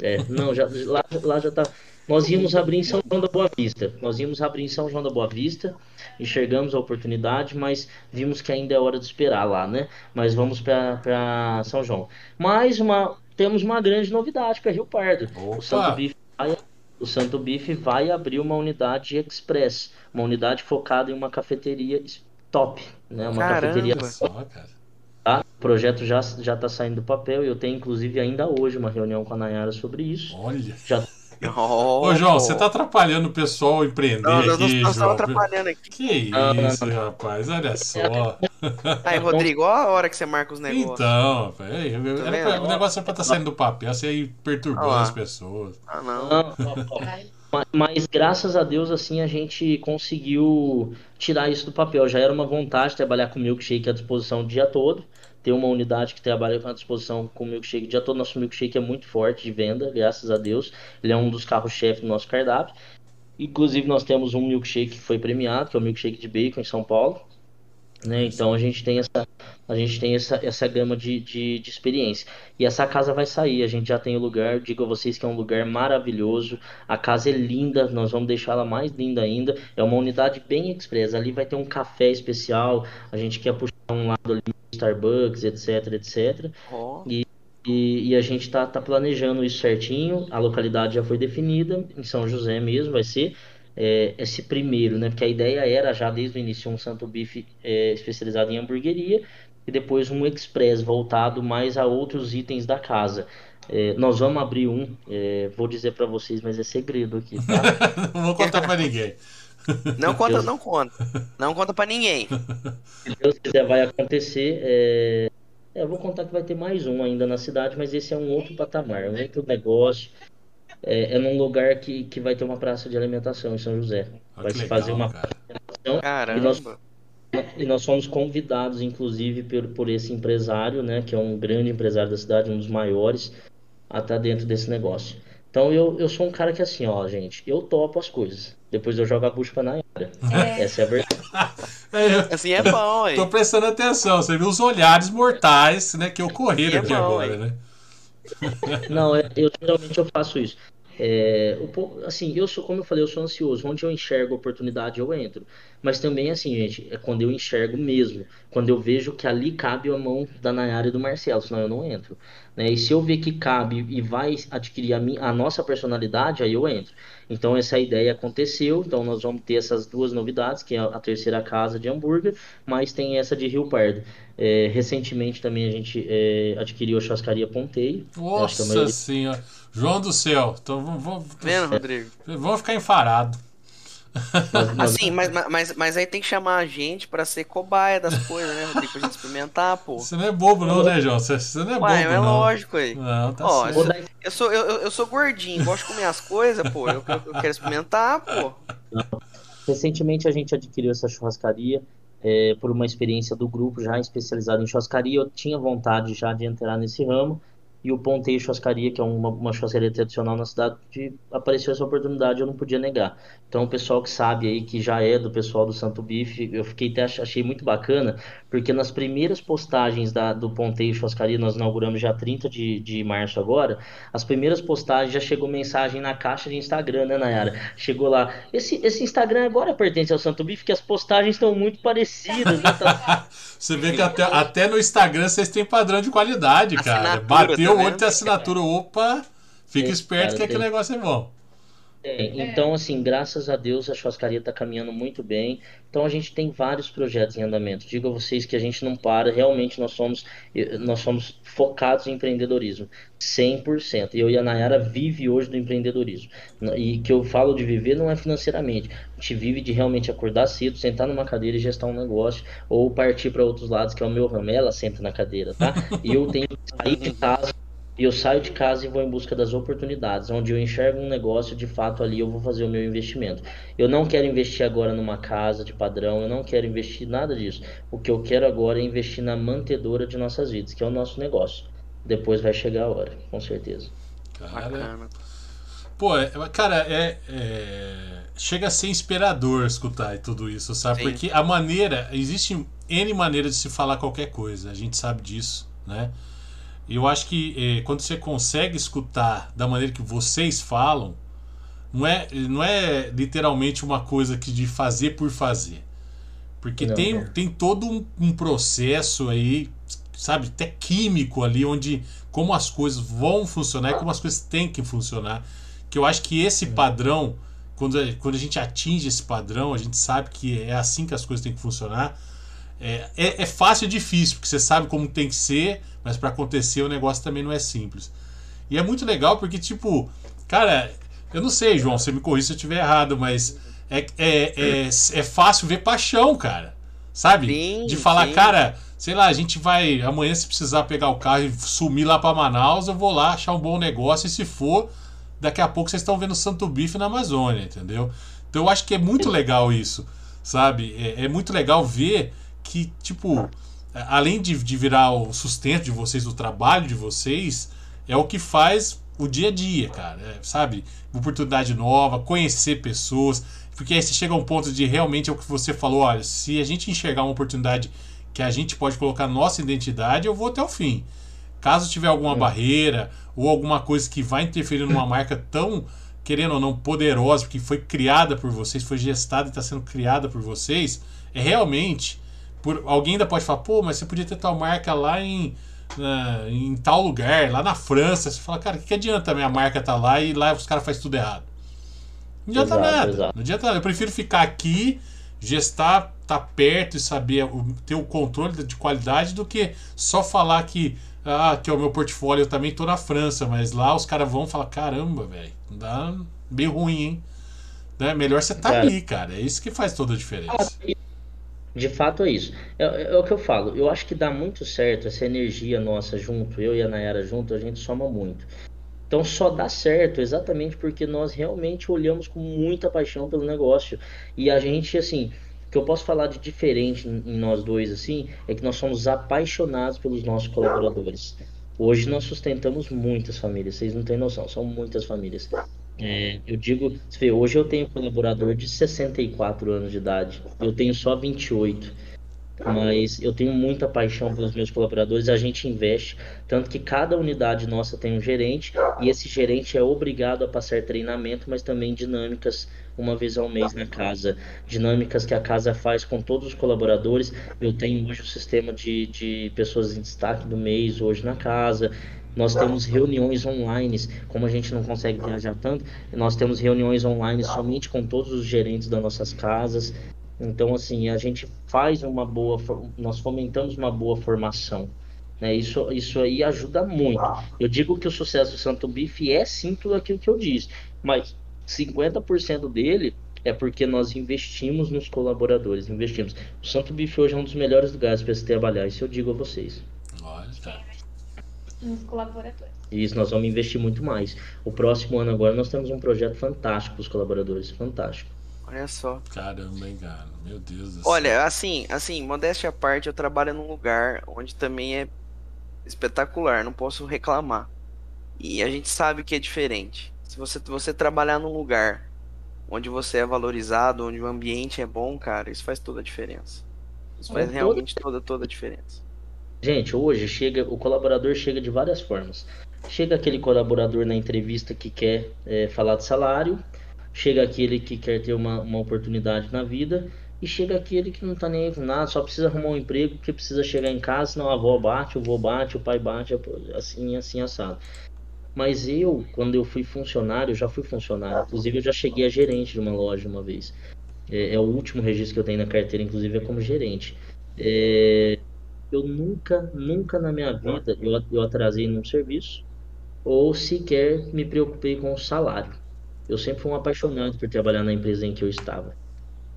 É, não, já, lá, lá já tá. Nós íamos abrir em São João da Boa Vista. Nós íamos abrir em São João da Boa Vista, enxergamos a oportunidade, mas vimos que ainda é hora de esperar lá, né? Mas vamos para São João. Mais uma, temos uma grande novidade para Rio Pardo. Opa! O Santo Bife vai, o Santo Bife vai abrir uma unidade express, uma unidade focada em uma cafeteria top, né? Uma Caramba! cafeteria olha só, cara. Tá? O projeto já já está saindo do papel e eu tenho inclusive ainda hoje uma reunião com a Nayara sobre isso. Olha. Já Oh, Ô, João, você tá atrapalhando o pessoal empreender Não, nós aqui, não estamos João. atrapalhando aqui. Que isso, rapaz, olha só. Aí, Rodrigo, olha a hora que você marca os negócios. Então, Tá vendo? o negócio é pra estar saindo do papel, você aí perturbando lá. as pessoas. Ah, não. Não, Mas graças a Deus, assim, a gente conseguiu tirar isso do papel. Já era uma vontade trabalhar com milkshake à disposição o dia todo. Ter uma unidade que trabalha à disposição com milkshake dia todo. Nosso milkshake é muito forte de venda, graças a Deus. Ele é um dos carros-chefe do nosso cardápio. Inclusive, nós temos um milkshake que foi premiado, que é o milkshake de bacon em São Paulo. Né? Então a gente tem essa, a gente tem essa, essa gama de, de, de experiência. E essa casa vai sair, a gente já tem o lugar, digo a vocês que é um lugar maravilhoso. A casa é linda, nós vamos deixar ela mais linda ainda. É uma unidade bem expressa. Ali vai ter um café especial, a gente quer puxar um lado ali, Starbucks, etc, etc. Ó, E, e a gente tá, tá planejando isso certinho. A localidade já foi definida, em São José mesmo, vai ser é, esse primeiro, né? Porque a ideia era já desde o início um Santo Bife é, especializado em hamburgueria e depois um express voltado mais a outros itens da casa. É, nós vamos abrir um, é, vou dizer para vocês, mas é segredo aqui, tá? Não vou contar pra ninguém. não conta, Deus. não conta. Não conta pra ninguém. Se Deus quiser, vai acontecer. É... é, eu vou contar que vai ter mais um ainda na cidade, mas esse é um outro patamar, um outro negócio. É, é num lugar que, que vai ter uma praça de alimentação em São José. Olha Vai se legal, fazer uma cara. Caramba. E nós- E nós fomos convidados, inclusive, por, por esse empresário, né, que é um grande empresário da cidade, um dos maiores, a estar dentro desse negócio. Então eu, eu sou um cara que assim, ó, gente, eu topo as coisas. Depois eu jogo a bucha pra Nayara. É, Essa é a verdade. É, eu Assim é bom, aí. tô prestando atenção, você viu os olhares mortais né, que ocorreram É aqui bom, agora, hein? né? Não, é- eu geralmente eu faço isso. É, assim, eu sou, como eu falei, eu sou ansioso. Onde eu enxergo oportunidade, eu entro. Mas também, assim, gente, é quando eu enxergo mesmo. Quando eu vejo que ali cabe a mão da Nayara e do Marcelo, senão eu não entro. Né? E se eu ver que cabe e vai adquirir a, mi- a nossa personalidade, aí eu entro. Então, essa ideia aconteceu. Então, nós vamos ter essas duas novidades, que é a terceira casa de hambúrguer, mas tem essa de Rio Pardo. É, recentemente também a gente é, adquiriu a churrascaria Ponteio. Nossa maioria- senhora. João do céu, então vamos, vamos, Vendo, Rodrigo? vamos ficar enfarados. Nós- nós- Assim, mas, mas, mas aí tem que chamar a gente pra ser cobaia das coisas, né, Rodrigo? Pra gente experimentar, pô. Você não é bobo, não, né, João? Você, você não é Ué, bobo, é não. lógico aí. Não, tá Ó, dar Eu sou, eu, eu eu sou gordinho, gosto de comer as coisas, pô. Eu, eu- eu quero experimentar, pô. Recentemente a gente adquiriu essa churrascaria é, por uma experiência do grupo já especializado em churrascaria. Eu tinha vontade já de entrar nesse ramo e o Ponteio Churrascaria, que é uma, uma churrascaria tradicional na cidade, de- apareceu essa oportunidade, eu não podia negar. Então o pessoal que sabe aí, que já é do pessoal do Santo Bife, eu fiquei até ach- achei muito bacana, porque nas primeiras postagens da, do Ponteio Churrascaria, nós inauguramos já 30 de, de março agora, as primeiras postagens já chegou mensagem na caixa de Instagram, né, Nayara? Chegou lá, esse, esse Instagram agora pertence ao Santo Bife, que as postagens estão muito parecidas, né? Tá- Você vê que até, até no Instagram vocês têm padrão de qualidade, cara. Assinatura, Bateu o olho tem assinatura. Opa, fica É, esperto cara, que aquele tem- negócio é bom. É, então, assim, graças a Deus a churrascaria está caminhando muito bem. Então a gente tem vários projetos em andamento. Digo a vocês que a gente não para, realmente nós somos, eh, nós somos focados em empreendedorismo, 100%. E eu e a Nayara vive hoje do empreendedorismo. E que eu falo de viver não é financeiramente. A gente vive de realmente acordar cedo, sentar numa cadeira e gestar um negócio, ou partir para outros lados, que é o meu ramo. Ela senta na cadeira, tá? E eu tenho que sair de casa e eu saio de casa e vou em busca das oportunidades, onde eu enxergo um negócio, de fato ali eu vou fazer o meu investimento. Eu não quero investir agora numa casa de padrão, eu não quero investir nada disso. O que eu quero agora é investir na mantedora de nossas vidas, que é o nosso negócio. Depois vai chegar a hora, com certeza. Cara, Bacana. pô, é- cara, é, é- chega a ser inspirador escutar tudo isso, sabe? Sim. Porque a maneira, existe N maneiras de se falar qualquer coisa, a gente sabe disso, né? E eu acho que eh, quando você consegue escutar da maneira que vocês falam, não é, não é literalmente uma coisa que de fazer por fazer. Porque Não, tem, é. tem todo um, um processo aí, sabe, até químico ali, onde como as coisas vão funcionar e como as coisas têm que funcionar. Que eu acho que esse padrão, quando quando a gente atinge esse padrão, a gente sabe que é assim que as coisas têm que funcionar. É, é, é fácil e difícil, porque você sabe como tem que ser, mas para acontecer o negócio também não é simples. E é muito legal porque, tipo, cara, Eu não sei, João, você me corrija se eu estiver errado, mas é, é, é, é fácil ver paixão, cara. Sabe? Sim, de falar, sim. cara, sei lá, a gente vai. Amanhã, se precisar pegar o carro e sumir lá pra Manaus, eu vou lá achar um bom negócio. E se for, daqui a pouco vocês estão vendo Santo Bife na Amazônia, entendeu? Então eu acho que é muito legal isso, sabe? É, é muito legal ver que, tipo, além de, de virar o sustento de vocês, o trabalho de vocês, é o que faz o dia a dia, cara. É, sabe? Oportunidade nova, conhecer pessoas. Porque aí você chega a um ponto de realmente é o que você falou, olha, se a gente enxergar uma oportunidade que a gente pode colocar nossa identidade, eu vou até o fim. Caso tiver alguma barreira ou alguma coisa que vai interferir numa marca tão, querendo ou não, poderosa, que foi criada por vocês, foi gestada e está sendo criada por vocês, é realmente. Por, alguém ainda pode falar, pô, mas você podia ter tal marca lá em, na- em tal lugar, lá na França. Você fala, cara, o que, que adianta a minha marca tá lá e lá os caras fazem tudo errado? Não adianta Exato, nada. exato. Não adianta nada. Eu prefiro ficar aqui, gestar, tá perto e saber o- ter o controle de qualidade do que só falar que ah, que é o meu portfólio, eu também tô na França, mas lá os caras vão falar, caramba, velho, dá bem ruim, hein? Né? Melhor você tá Cara. ali, cara. É isso que faz toda a diferença. De fato é isso. É, é o que eu falo. Eu acho que dá muito certo essa energia nossa junto, eu e a Nayara junto, a gente soma muito. Então só dá certo exatamente porque nós realmente olhamos com muita paixão pelo negócio. E a gente, assim, o que eu posso falar de diferente em nós dois, assim, é que nós somos apaixonados pelos nossos colaboradores. Hoje nós sustentamos muitas famílias, vocês não têm noção, são muitas famílias. É, eu digo, vê, hoje eu tenho colaborador de 64 anos de idade, eu tenho só 28, mas eu tenho muita paixão pelos meus colaboradores, a gente investe, tanto que cada unidade nossa tem um gerente, e esse gerente é obrigado a passar treinamento, mas também dinâmicas uma vez ao mês na casa, dinâmicas que a casa faz com todos os colaboradores. Eu tenho hoje o sistema de, de pessoas em destaque do mês hoje na casa. Nós temos reuniões online, como a gente não consegue viajar tanto, nós temos reuniões online somente com todos os gerentes das nossas casas. Então, assim, a gente faz uma boa, nós fomentamos uma boa formação. Né? Isso, isso aí ajuda muito. Eu digo que o sucesso do Santo Bife é sim tudo aquilo que eu disse, mas 50% dele é porque nós investimos nos colaboradores, investimos. O Santo Bife hoje é um dos melhores lugares para se trabalhar, isso eu digo a vocês. Nos colaboradores. Isso nós vamos investir muito mais. O próximo ano agora nós temos um projeto fantástico para os colaboradores, fantástico. Olha só. Caramba, hein, cara. Meu Deus do céu. Olha, assim, assim, modéstia à parte, eu trabalho num lugar onde também é espetacular, não posso reclamar. E a gente sabe que é diferente. Se você, você trabalhar num lugar onde você é valorizado, onde o ambiente é bom, cara, isso faz toda a diferença. Isso faz Toda- realmente toda, toda a diferença. Gente, hoje chega, o colaborador chega de várias formas. Chega aquele colaborador na entrevista que quer é, falar de salário, chega aquele que quer ter uma, uma oportunidade na vida, e chega aquele que não tá nem aí com nada, só precisa arrumar um emprego, porque precisa chegar em casa, senão a avó bate, o vô bate, o pai bate, assim, assim, assado. Mas eu, quando eu fui funcionário, já fui funcionário, inclusive eu já cheguei a gerente de uma loja uma vez. É, é o último registro que eu tenho na carteira, inclusive é como gerente. É, eu nunca, nunca na minha vida eu, eu atrasei num serviço ou sequer me preocupei com o salário. Eu sempre fui um apaixonado por trabalhar na empresa em que eu estava.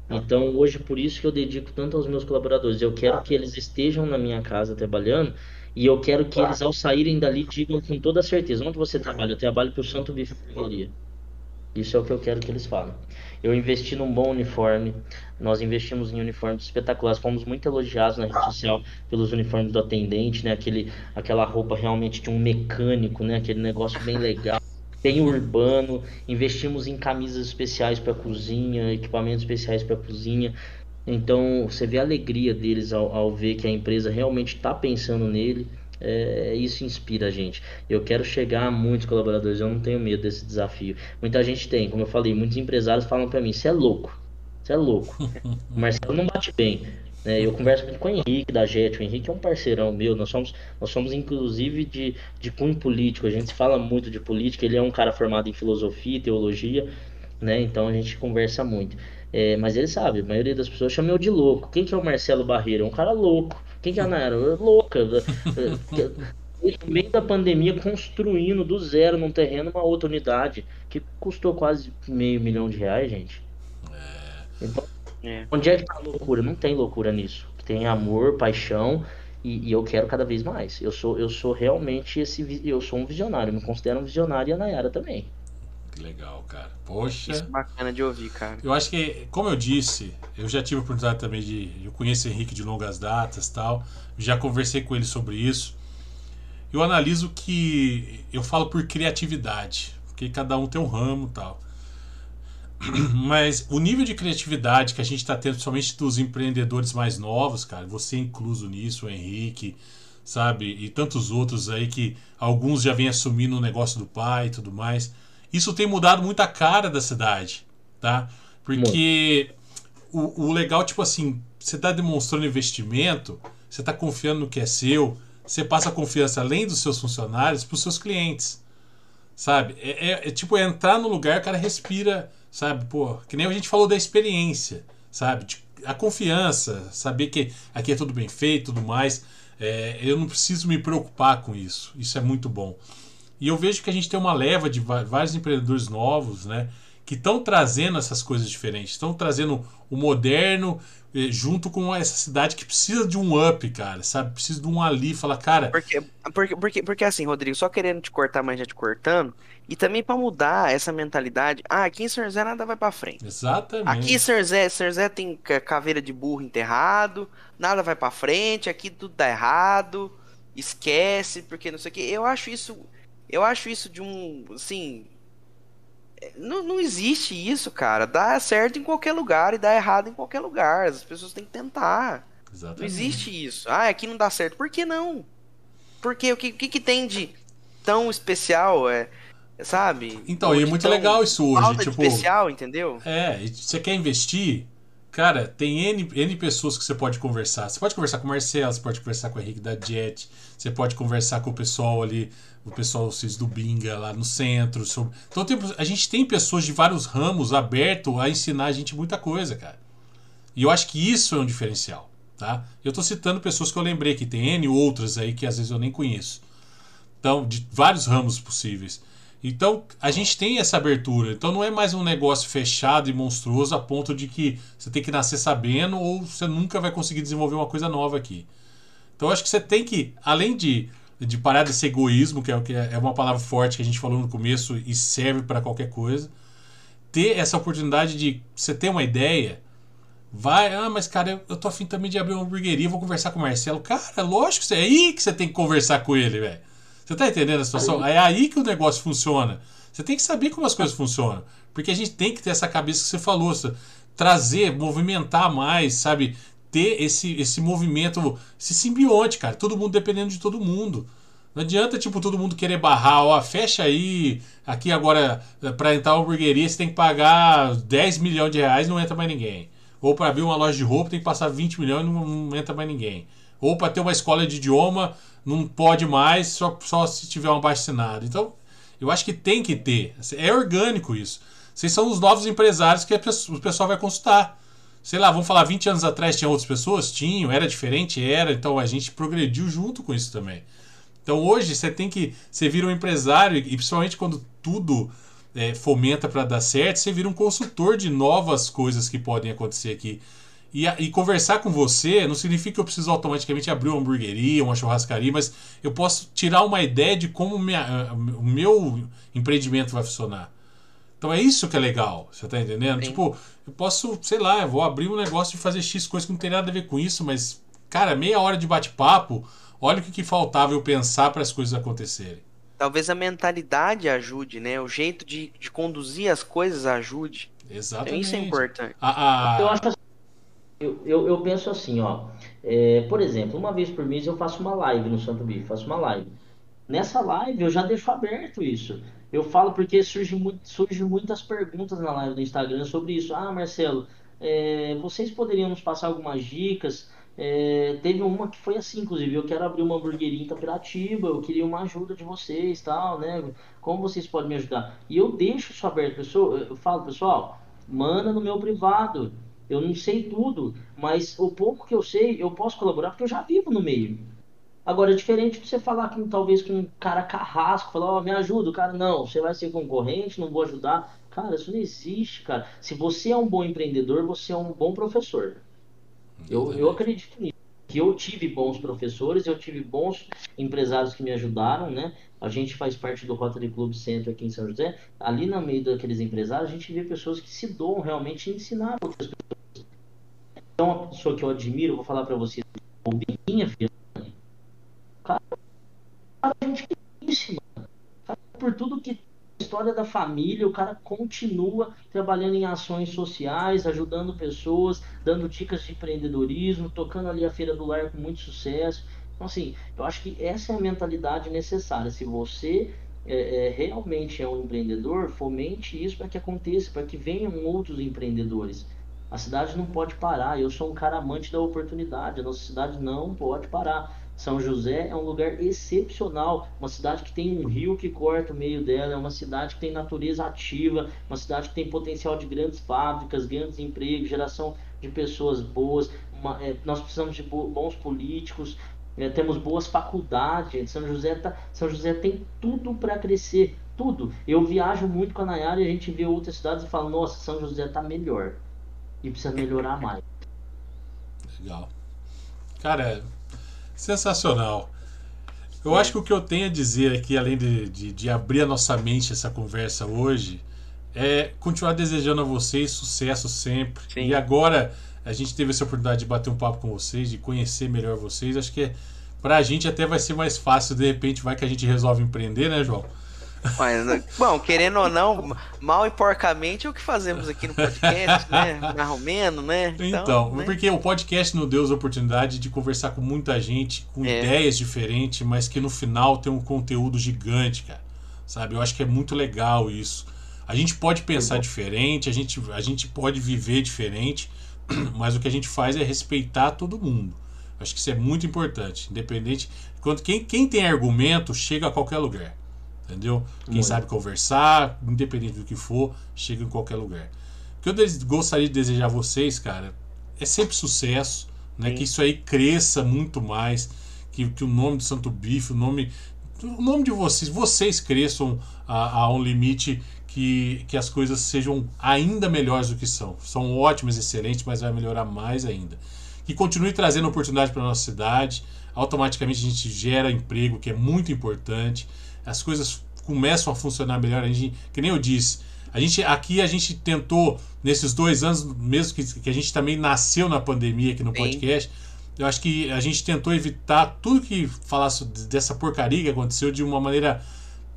Então, hoje, por isso que eu dedico tanto aos meus colaboradores. Eu quero que eles estejam na minha casa trabalhando e eu quero que eles, ao saírem dali, digam com toda certeza: onde você trabalha? Eu trabalho para o Santo Bife. Isso é o que eu quero que eles falem. Eu investi num bom uniforme, nós investimos em uniformes espetaculares, fomos muito elogiados na rede social pelos uniformes do atendente, né? Aquele, aquela roupa realmente de um mecânico, né? Aquele negócio bem legal. Tem urbano, investimos em camisas especiais para cozinha, equipamentos especiais para cozinha. Então você vê a alegria deles ao, ao ver que a empresa realmente está pensando nele. É, isso inspira a gente. Eu quero chegar a muitos colaboradores, eu não tenho medo desse desafio. Muita gente tem, como eu falei, muitos empresários falam para mim: você é louco, você é louco. O Marcelo não bate bem. né? Eu converso muito com o Henrique da Jet. O Henrique é um parceirão meu. Nós somos, nós somos inclusive de, de cunho político. A gente fala muito de política. Ele é um cara formado em filosofia e teologia, né? Então a gente conversa muito. É, mas ele sabe, a maioria das pessoas chama eu de louco. Quem que é o Marcelo Barreira? É um cara louco. Quem que é a Nayara? É Louca. no meio da pandemia, construindo do zero num terreno uma outra unidade que custou quase meio milhão de reais, gente. É. Então, é. onde é que tá a loucura? Não tem loucura nisso. Tem amor, paixão e, e, eu quero cada vez mais. Eu sou, eu sou realmente esse, eu sou um visionário. me considero um visionário e a Nayara também. Que legal, cara. Poxa. Isso é bacana de ouvir, cara. Eu acho que, como eu disse, eu já tive a oportunidade também de. Eu conheço o Henrique de longas datas tal. Já conversei com ele sobre isso. Eu analiso que. Eu falo por criatividade. Porque cada um tem um ramo tal. Mas o nível de criatividade que a gente está tendo, principalmente dos empreendedores mais novos, cara, você incluso nisso, o Henrique, sabe? E tantos outros aí que alguns já vêm assumindo o negócio do pai e tudo mais isso tem mudado muito a cara da cidade, tá? Porque o, o, legal, tipo assim, você está demonstrando investimento, você está confiando no que é seu, você passa confiança além dos seus funcionários para os seus clientes, sabe? É, é, é, tipo é entrar no lugar, o cara respira, sabe? Pô, que nem a gente falou da experiência, sabe? A confiança, saber que aqui é tudo bem feito, tudo mais. É, eu não preciso me preocupar com isso. Isso é muito bom. E eu vejo que a gente tem uma leva de vários empreendedores novos, né? Que estão trazendo essas coisas diferentes, estão trazendo o moderno eh, junto com essa cidade que precisa de um up, cara, sabe? Precisa de um ali, fala, cara. Porque, porque, porque, porque assim, Rodrigo, só querendo te cortar, mas já te cortando, e também para mudar essa mentalidade, ah, aqui em São José nada vai para frente. Exatamente. Aqui em São José, São José tem caveira de burro enterrado, nada vai para frente, aqui tudo dá errado, esquece, porque não sei o que. Eu acho isso eu acho isso de um. Assim. É, não, não existe isso, cara. Dá certo em qualquer lugar e dá errado em qualquer lugar. As pessoas têm que tentar. Exatamente. Não existe isso. Ah, aqui não dá certo. Por que não? Porque o que, que, que tem de tão especial? É, sabe? Então, e é muito legal isso hoje. Tipo, especial, entendeu? É, você quer investir? Cara, tem N, N pessoas que você pode conversar. Você pode conversar com o Marcelo, você pode conversar com o Henrique da Jet, você pode conversar com o pessoal ali, o pessoal vocês do Binga lá no centro. Sobre... Então tem, a gente tem pessoas de vários ramos abertos a ensinar a gente muita coisa, cara. E eu acho que isso é um diferencial, tá? Eu tô citando pessoas que eu lembrei que tem N outras aí que às vezes eu nem conheço. Então, de vários ramos possíveis. Então a gente tem essa abertura. Então não é mais um negócio fechado e monstruoso a ponto de que você tem que nascer sabendo ou você nunca vai conseguir desenvolver uma coisa nova aqui. Então eu acho que você tem que, além de, de parar desse egoísmo, que é, que é uma palavra forte que a gente falou no começo e serve para qualquer coisa, ter essa oportunidade de você ter uma ideia. Vai, ah, mas cara, eu, tô afim também de abrir uma hamburgueria, vou conversar com o Marcelo. Cara, lógico, é aí que você tem que conversar com ele, velho. Você tá entendendo a situação? É aí que o negócio funciona. Você tem que saber como as coisas funcionam. Porque a gente tem que ter essa cabeça que você falou, trazer, movimentar mais, sabe? Ter esse, esse movimento, esse simbionte, cara. Todo mundo dependendo de todo mundo. Não adianta, tipo, todo mundo querer barrar, ó, fecha aí, aqui agora, para entrar uma hamburgueria, você tem que pagar 10 milhões de reais não entra mais ninguém. Ou para abrir uma loja de roupa, tem que passar 20 milhões e não, não entra mais ninguém. Ou para ter uma escola de idioma, não pode mais só, só se tiver um abaixo Então, eu acho que tem que ter. É orgânico isso. Vocês são os novos empresários que o pessoal vai consultar. Sei lá, vamos falar, 20 anos atrás tinha outras pessoas? Tinham, era diferente? Era. Então a gente progrediu junto com isso também. Então hoje você tem que. Você vira um empresário, e principalmente quando tudo é, fomenta para dar certo, você vira um consultor de novas coisas que podem acontecer aqui. E, e, conversar com você não significa que eu preciso automaticamente abrir uma hamburgueria, uma churrascaria, mas eu posso tirar uma ideia de como minha, o meu empreendimento vai funcionar. Então é isso que é legal, você tá entendendo? Sim. Tipo, eu posso, sei lá, eu vou abrir um negócio e fazer X coisas que não tem nada a ver com isso, mas, cara, meia hora de bate-papo, olha o que, que faltava eu pensar para as coisas acontecerem. Talvez a mentalidade ajude, né? O jeito de, de conduzir as coisas ajude. Exatamente. Então, isso é importante. A, a... Eu acho eu, eu, eu penso assim, ó. É, por exemplo, uma vez por mês eu faço uma live no Santo Bicho, faço uma live. Nessa live eu já deixo aberto isso. Eu falo porque surge, muito, surge muitas perguntas na live do Instagram sobre isso. Ah, Marcelo, é, vocês poderiam nos passar algumas dicas? É, teve uma que foi assim, inclusive, eu quero abrir uma hamburgueria em Itapiratiba, eu queria uma ajuda de vocês, tal, né? Como vocês podem me ajudar? E eu deixo isso aberto, pessoal, eu falo, pessoal, manda no meu privado. Eu não sei tudo, mas o pouco que eu sei, eu posso colaborar porque eu já vivo no meio. Agora, é diferente de você falar com, talvez com um cara carrasco, falar, ó, oh, me ajuda, o cara, não, você vai ser concorrente, não vou ajudar. Cara, isso não existe, cara. Se você é um bom empreendedor, você é um bom professor. Eu, eu acredito nisso. Que eu tive bons professores, eu tive bons empresários que me ajudaram, né? A gente faz parte do Rotary Club Center aqui em São José. Ali no meio daqueles empresários, a gente vê pessoas que se doam realmente ensinar outras pessoas. Então, uma pessoa que eu admiro, vou falar para vocês, o Binha Vianney. Cara, gente finíssima. Cara, por tudo que história da família, o cara continua trabalhando em ações sociais, ajudando pessoas, dando dicas de empreendedorismo, tocando ali a Feira do Lar com muito sucesso. Então, assim, eu acho que essa é a mentalidade necessária. Se você é, é, realmente é um empreendedor, fomente isso para que aconteça, para que venham outros empreendedores. A cidade não pode parar. Eu sou um cara amante da oportunidade. A nossa cidade não pode parar. São José é um lugar excepcional, uma cidade que tem um rio que corta o meio dela, é uma cidade que tem natureza ativa, uma cidade que tem potencial de grandes fábricas, grandes empregos, geração de pessoas boas. Uma, é, nós precisamos de bons políticos, é, temos boas faculdades. São José, tá, São José tem tudo para crescer, tudo. Eu viajo muito com a Nayara e a gente vê outras cidades e fala: Nossa, São José está melhor e precisa melhorar mais. Legal. Cara, Sensacional. Eu é. acho que o que eu tenho a dizer aqui, além de, de, de, abrir a nossa mente essa conversa hoje, é continuar desejando a vocês sucesso sempre. Sim. E agora a gente teve essa oportunidade de bater um papo com vocês, de conhecer melhor vocês. Acho que é, pra gente até vai ser mais fácil, de repente, vai que a gente resolve empreender, né, João? Mas, bom, querendo ou não, mal e porcamente é o que fazemos aqui no podcast, né? Marromeno, né? Então, então né? porque o podcast nos deu a oportunidade de conversar com muita gente, com é. ideias diferentes, mas que no final tem um conteúdo gigante, cara. Sabe? Eu acho que é muito legal isso. A gente pode pensar diferente, a gente, a gente pode viver diferente, mas o que a gente faz é respeitar todo mundo. Acho que isso é muito importante. Independente. Quando, quem, quem tem argumento chega a qualquer lugar. Entendeu? Quem Muito. sabe conversar, independente do que for, chega em qualquer lugar. O que eu gostaria de desejar a vocês, cara, é sempre sucesso, né? Que isso aí cresça muito mais, que, que o nome do Santo Bife, o nome, o nome de vocês, vocês cresçam a, a um limite que, que as coisas sejam ainda melhores do que são. São ótimas, excelentes, mas vai melhorar mais ainda. Que continue trazendo oportunidade para nossa cidade. Automaticamente a gente gera emprego, que é muito importante as coisas começam a funcionar melhor. A gente, que nem eu disse, a gente aqui a gente tentou nesses dois anos, mesmo que, que a gente também nasceu na pandemia aqui no Sim. podcast, eu acho que a gente tentou evitar tudo que falasse dessa porcaria que aconteceu de uma maneira.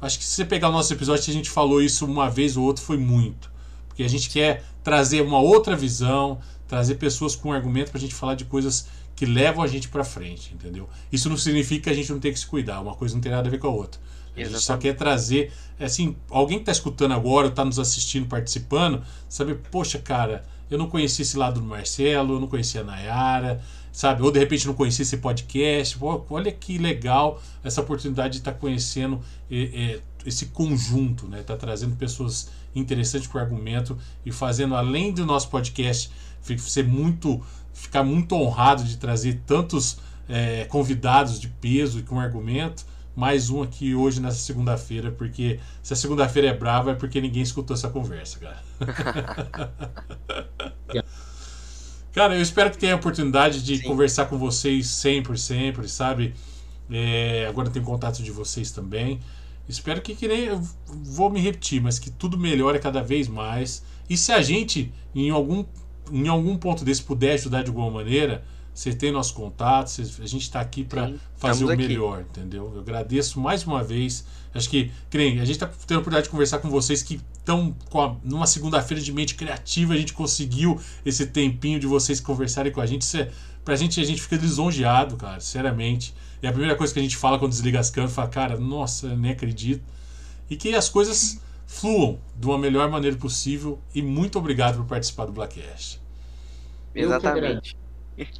Acho que se você pegar o nosso episódio, a gente falou isso uma vez ou outra, foi muito. Porque a gente quer trazer uma outra visão, trazer pessoas com argumento para a gente falar de coisas que levam a gente para frente, entendeu? Isso não significa que a gente não tem que se cuidar, uma coisa não tem nada a ver com a outra. A gente só quer trazer, é assim, alguém que está escutando agora, está nos assistindo, participando, sabe, poxa, cara, eu não conhecia esse lado do Marcelo, eu não conhecia a Nayara, sabe? Ou de repente não conhecia esse podcast. Pô, olha que legal essa oportunidade de estar tá conhecendo é, é, esse conjunto, né? Tá trazendo pessoas interessantes com argumento e fazendo, além do nosso podcast, ser muito, ficar muito honrado de trazer tantos é, convidados de peso e com argumento mais um aqui hoje nessa segunda-feira, porque se a segunda-feira é brava é porque ninguém escutou essa conversa, cara. cara, eu espero que tenha a oportunidade de Sim. conversar com vocês sempre, sempre, sabe? É, agora tem contato de vocês também. Espero que, que nem. Vou me repetir, mas que tudo melhore cada vez mais. E se a gente, em algum, em algum ponto desse, puder ajudar de alguma maneira você tem nosso contato, a gente está aqui para fazer o melhor, aqui. entendeu? Eu agradeço mais uma vez. Acho que, creio, a gente está tendo a oportunidade de conversar com vocês que estão numa segunda-feira de mente criativa, a gente conseguiu esse tempinho de vocês conversarem com a gente. Isso é, pra gente, a gente fica lisonjeado, cara, sinceramente. É a primeira coisa que a gente fala quando desliga as câmeras, fala, cara, nossa, nem acredito. E que as coisas fluam de uma melhor maneira possível. E muito obrigado por participar do Blackcast. Exatamente.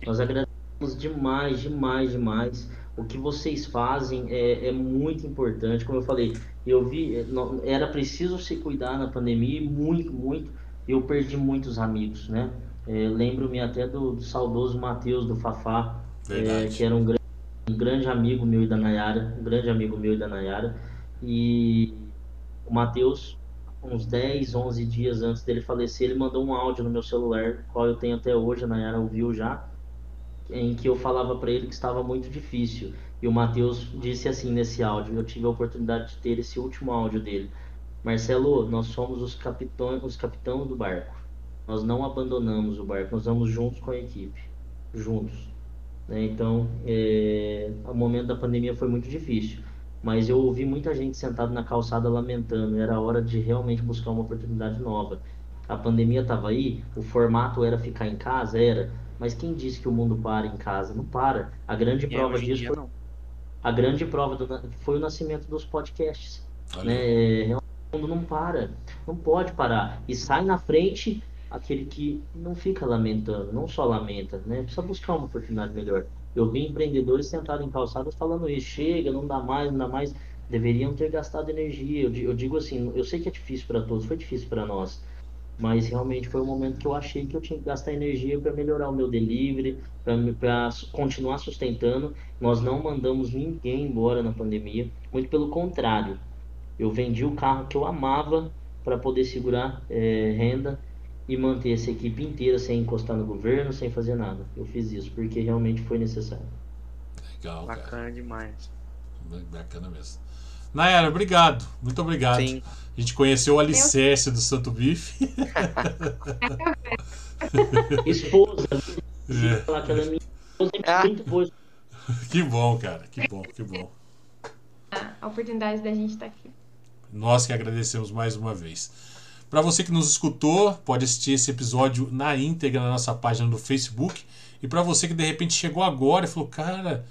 Nós agradecemos demais, demais, demais. O que vocês fazem é, é muito importante. Como eu falei, eu vi, é, era preciso se cuidar na pandemia, muito, muito. Eu perdi muitos amigos, né? É, Lembro-me até do, do, saudoso Matheus do Fafá, é, que era um grande um grande amigo meu e da Nayara, um grande amigo meu e da Nayara. E o Matheus, uns 10, 11 dias antes dele falecer, ele mandou um áudio no meu celular, qual eu tenho até hoje, a Nayara ouviu já, em que eu falava para ele que estava muito difícil. E o Matheus disse assim nesse áudio, eu tive a oportunidade de ter esse último áudio dele. Marcelo, nós somos os capitães, os capitães do barco. Nós não abandonamos o barco, nós vamos juntos com a equipe, juntos. Né? Então, é, o momento da pandemia foi muito difícil, mas eu ouvi muita gente sentada na calçada lamentando. Era hora de realmente buscar uma oportunidade nova. A pandemia estava aí, o formato era ficar em casa, era. Mas quem disse que o mundo para em casa? Não para. A grande É, prova disso foi, não. a grande prova do- foi o nascimento dos podcasts. Né? Realmente, O mundo não para, não pode parar. E sai na frente aquele que não fica lamentando, não só lamenta, né? Precisa buscar uma oportunidade melhor. Eu vi empreendedores sentados em calçadas falando isso, chega, não dá mais, não dá mais. Deveriam ter gastado energia. Eu digo assim, eu sei que é difícil para todos, foi difícil para nós. Mas realmente foi o momento que eu achei que eu tinha que gastar energia para melhorar o meu delivery, para continuar sustentando. Nós não mandamos ninguém embora na pandemia, muito pelo contrário. Eu vendi o carro que eu amava para poder segurar eh, renda e manter essa equipe inteira sem encostar no governo, sem fazer nada. Eu fiz isso porque realmente foi necessário. Legal, cara. Bacana demais. Bacana mesmo. Nayara, obrigado. Muito obrigado. Sim. A gente conheceu o alicerce do Santo Bife. Esposa, É. falar que ela é minha esposa é Ah. muito boa. Que bom, cara. Que bom, que bom. A oportunidade da gente estar aqui. Nós que agradecemos mais uma vez. Para você que nos escutou, pode assistir esse episódio na íntegra na nossa página do Facebook. E para você que de repente chegou agora e falou, cara,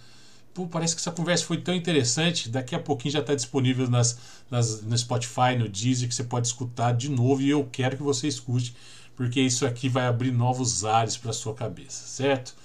pô, parece que essa conversa foi tão interessante. Daqui a pouquinho já está disponível nas, nas- no Spotify, no Deezer, que você pode escutar de novo. E eu quero que você escute, porque isso aqui vai abrir novos ares para sua cabeça, certo?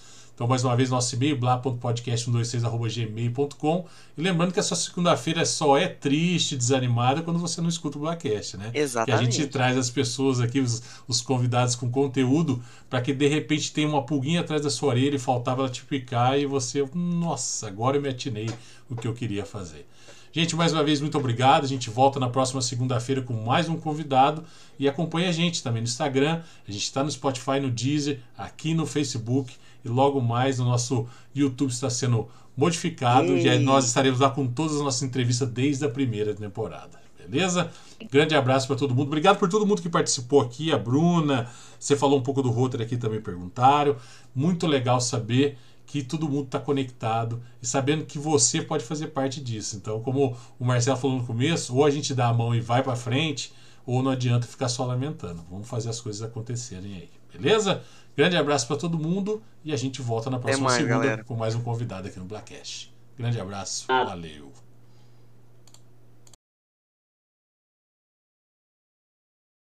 Então, mais uma vez, nosso e-mail, blá.podcast126.gmail.com. E lembrando que essa segunda-feira só é triste, desanimada, quando você não escuta o Blackcast, né? Que a Exatamente. gente traz as pessoas aqui, os, os convidados com conteúdo, para que de repente tenha uma pulguinha atrás da sua orelha e faltava ela te picar e você, nossa, agora eu me atinei o que eu queria fazer. Gente, mais uma vez, muito obrigado. A gente volta na próxima segunda-feira com mais um convidado. E acompanha a gente também no Instagram. A gente está no Spotify, no Deezer, aqui no Facebook. E logo mais o nosso YouTube está sendo modificado. E aí nós estaremos lá com todas as nossas entrevistas desde a primeira temporada. Beleza? Grande abraço para todo mundo. Obrigado por todo mundo que participou aqui. A Bruna, você falou um pouco do roteiro aqui também, perguntaram. Muito legal saber que todo mundo está conectado e sabendo que você pode fazer parte disso. Então, como o Marcelo falou no começo, ou a gente dá a mão e vai para frente, ou não adianta ficar só lamentando. Vamos fazer as coisas acontecerem aí, beleza? Grande abraço para todo mundo e a gente volta na próxima mais, segunda galera. com mais um convidado aqui no Blackcast. Grande abraço, Ah. valeu.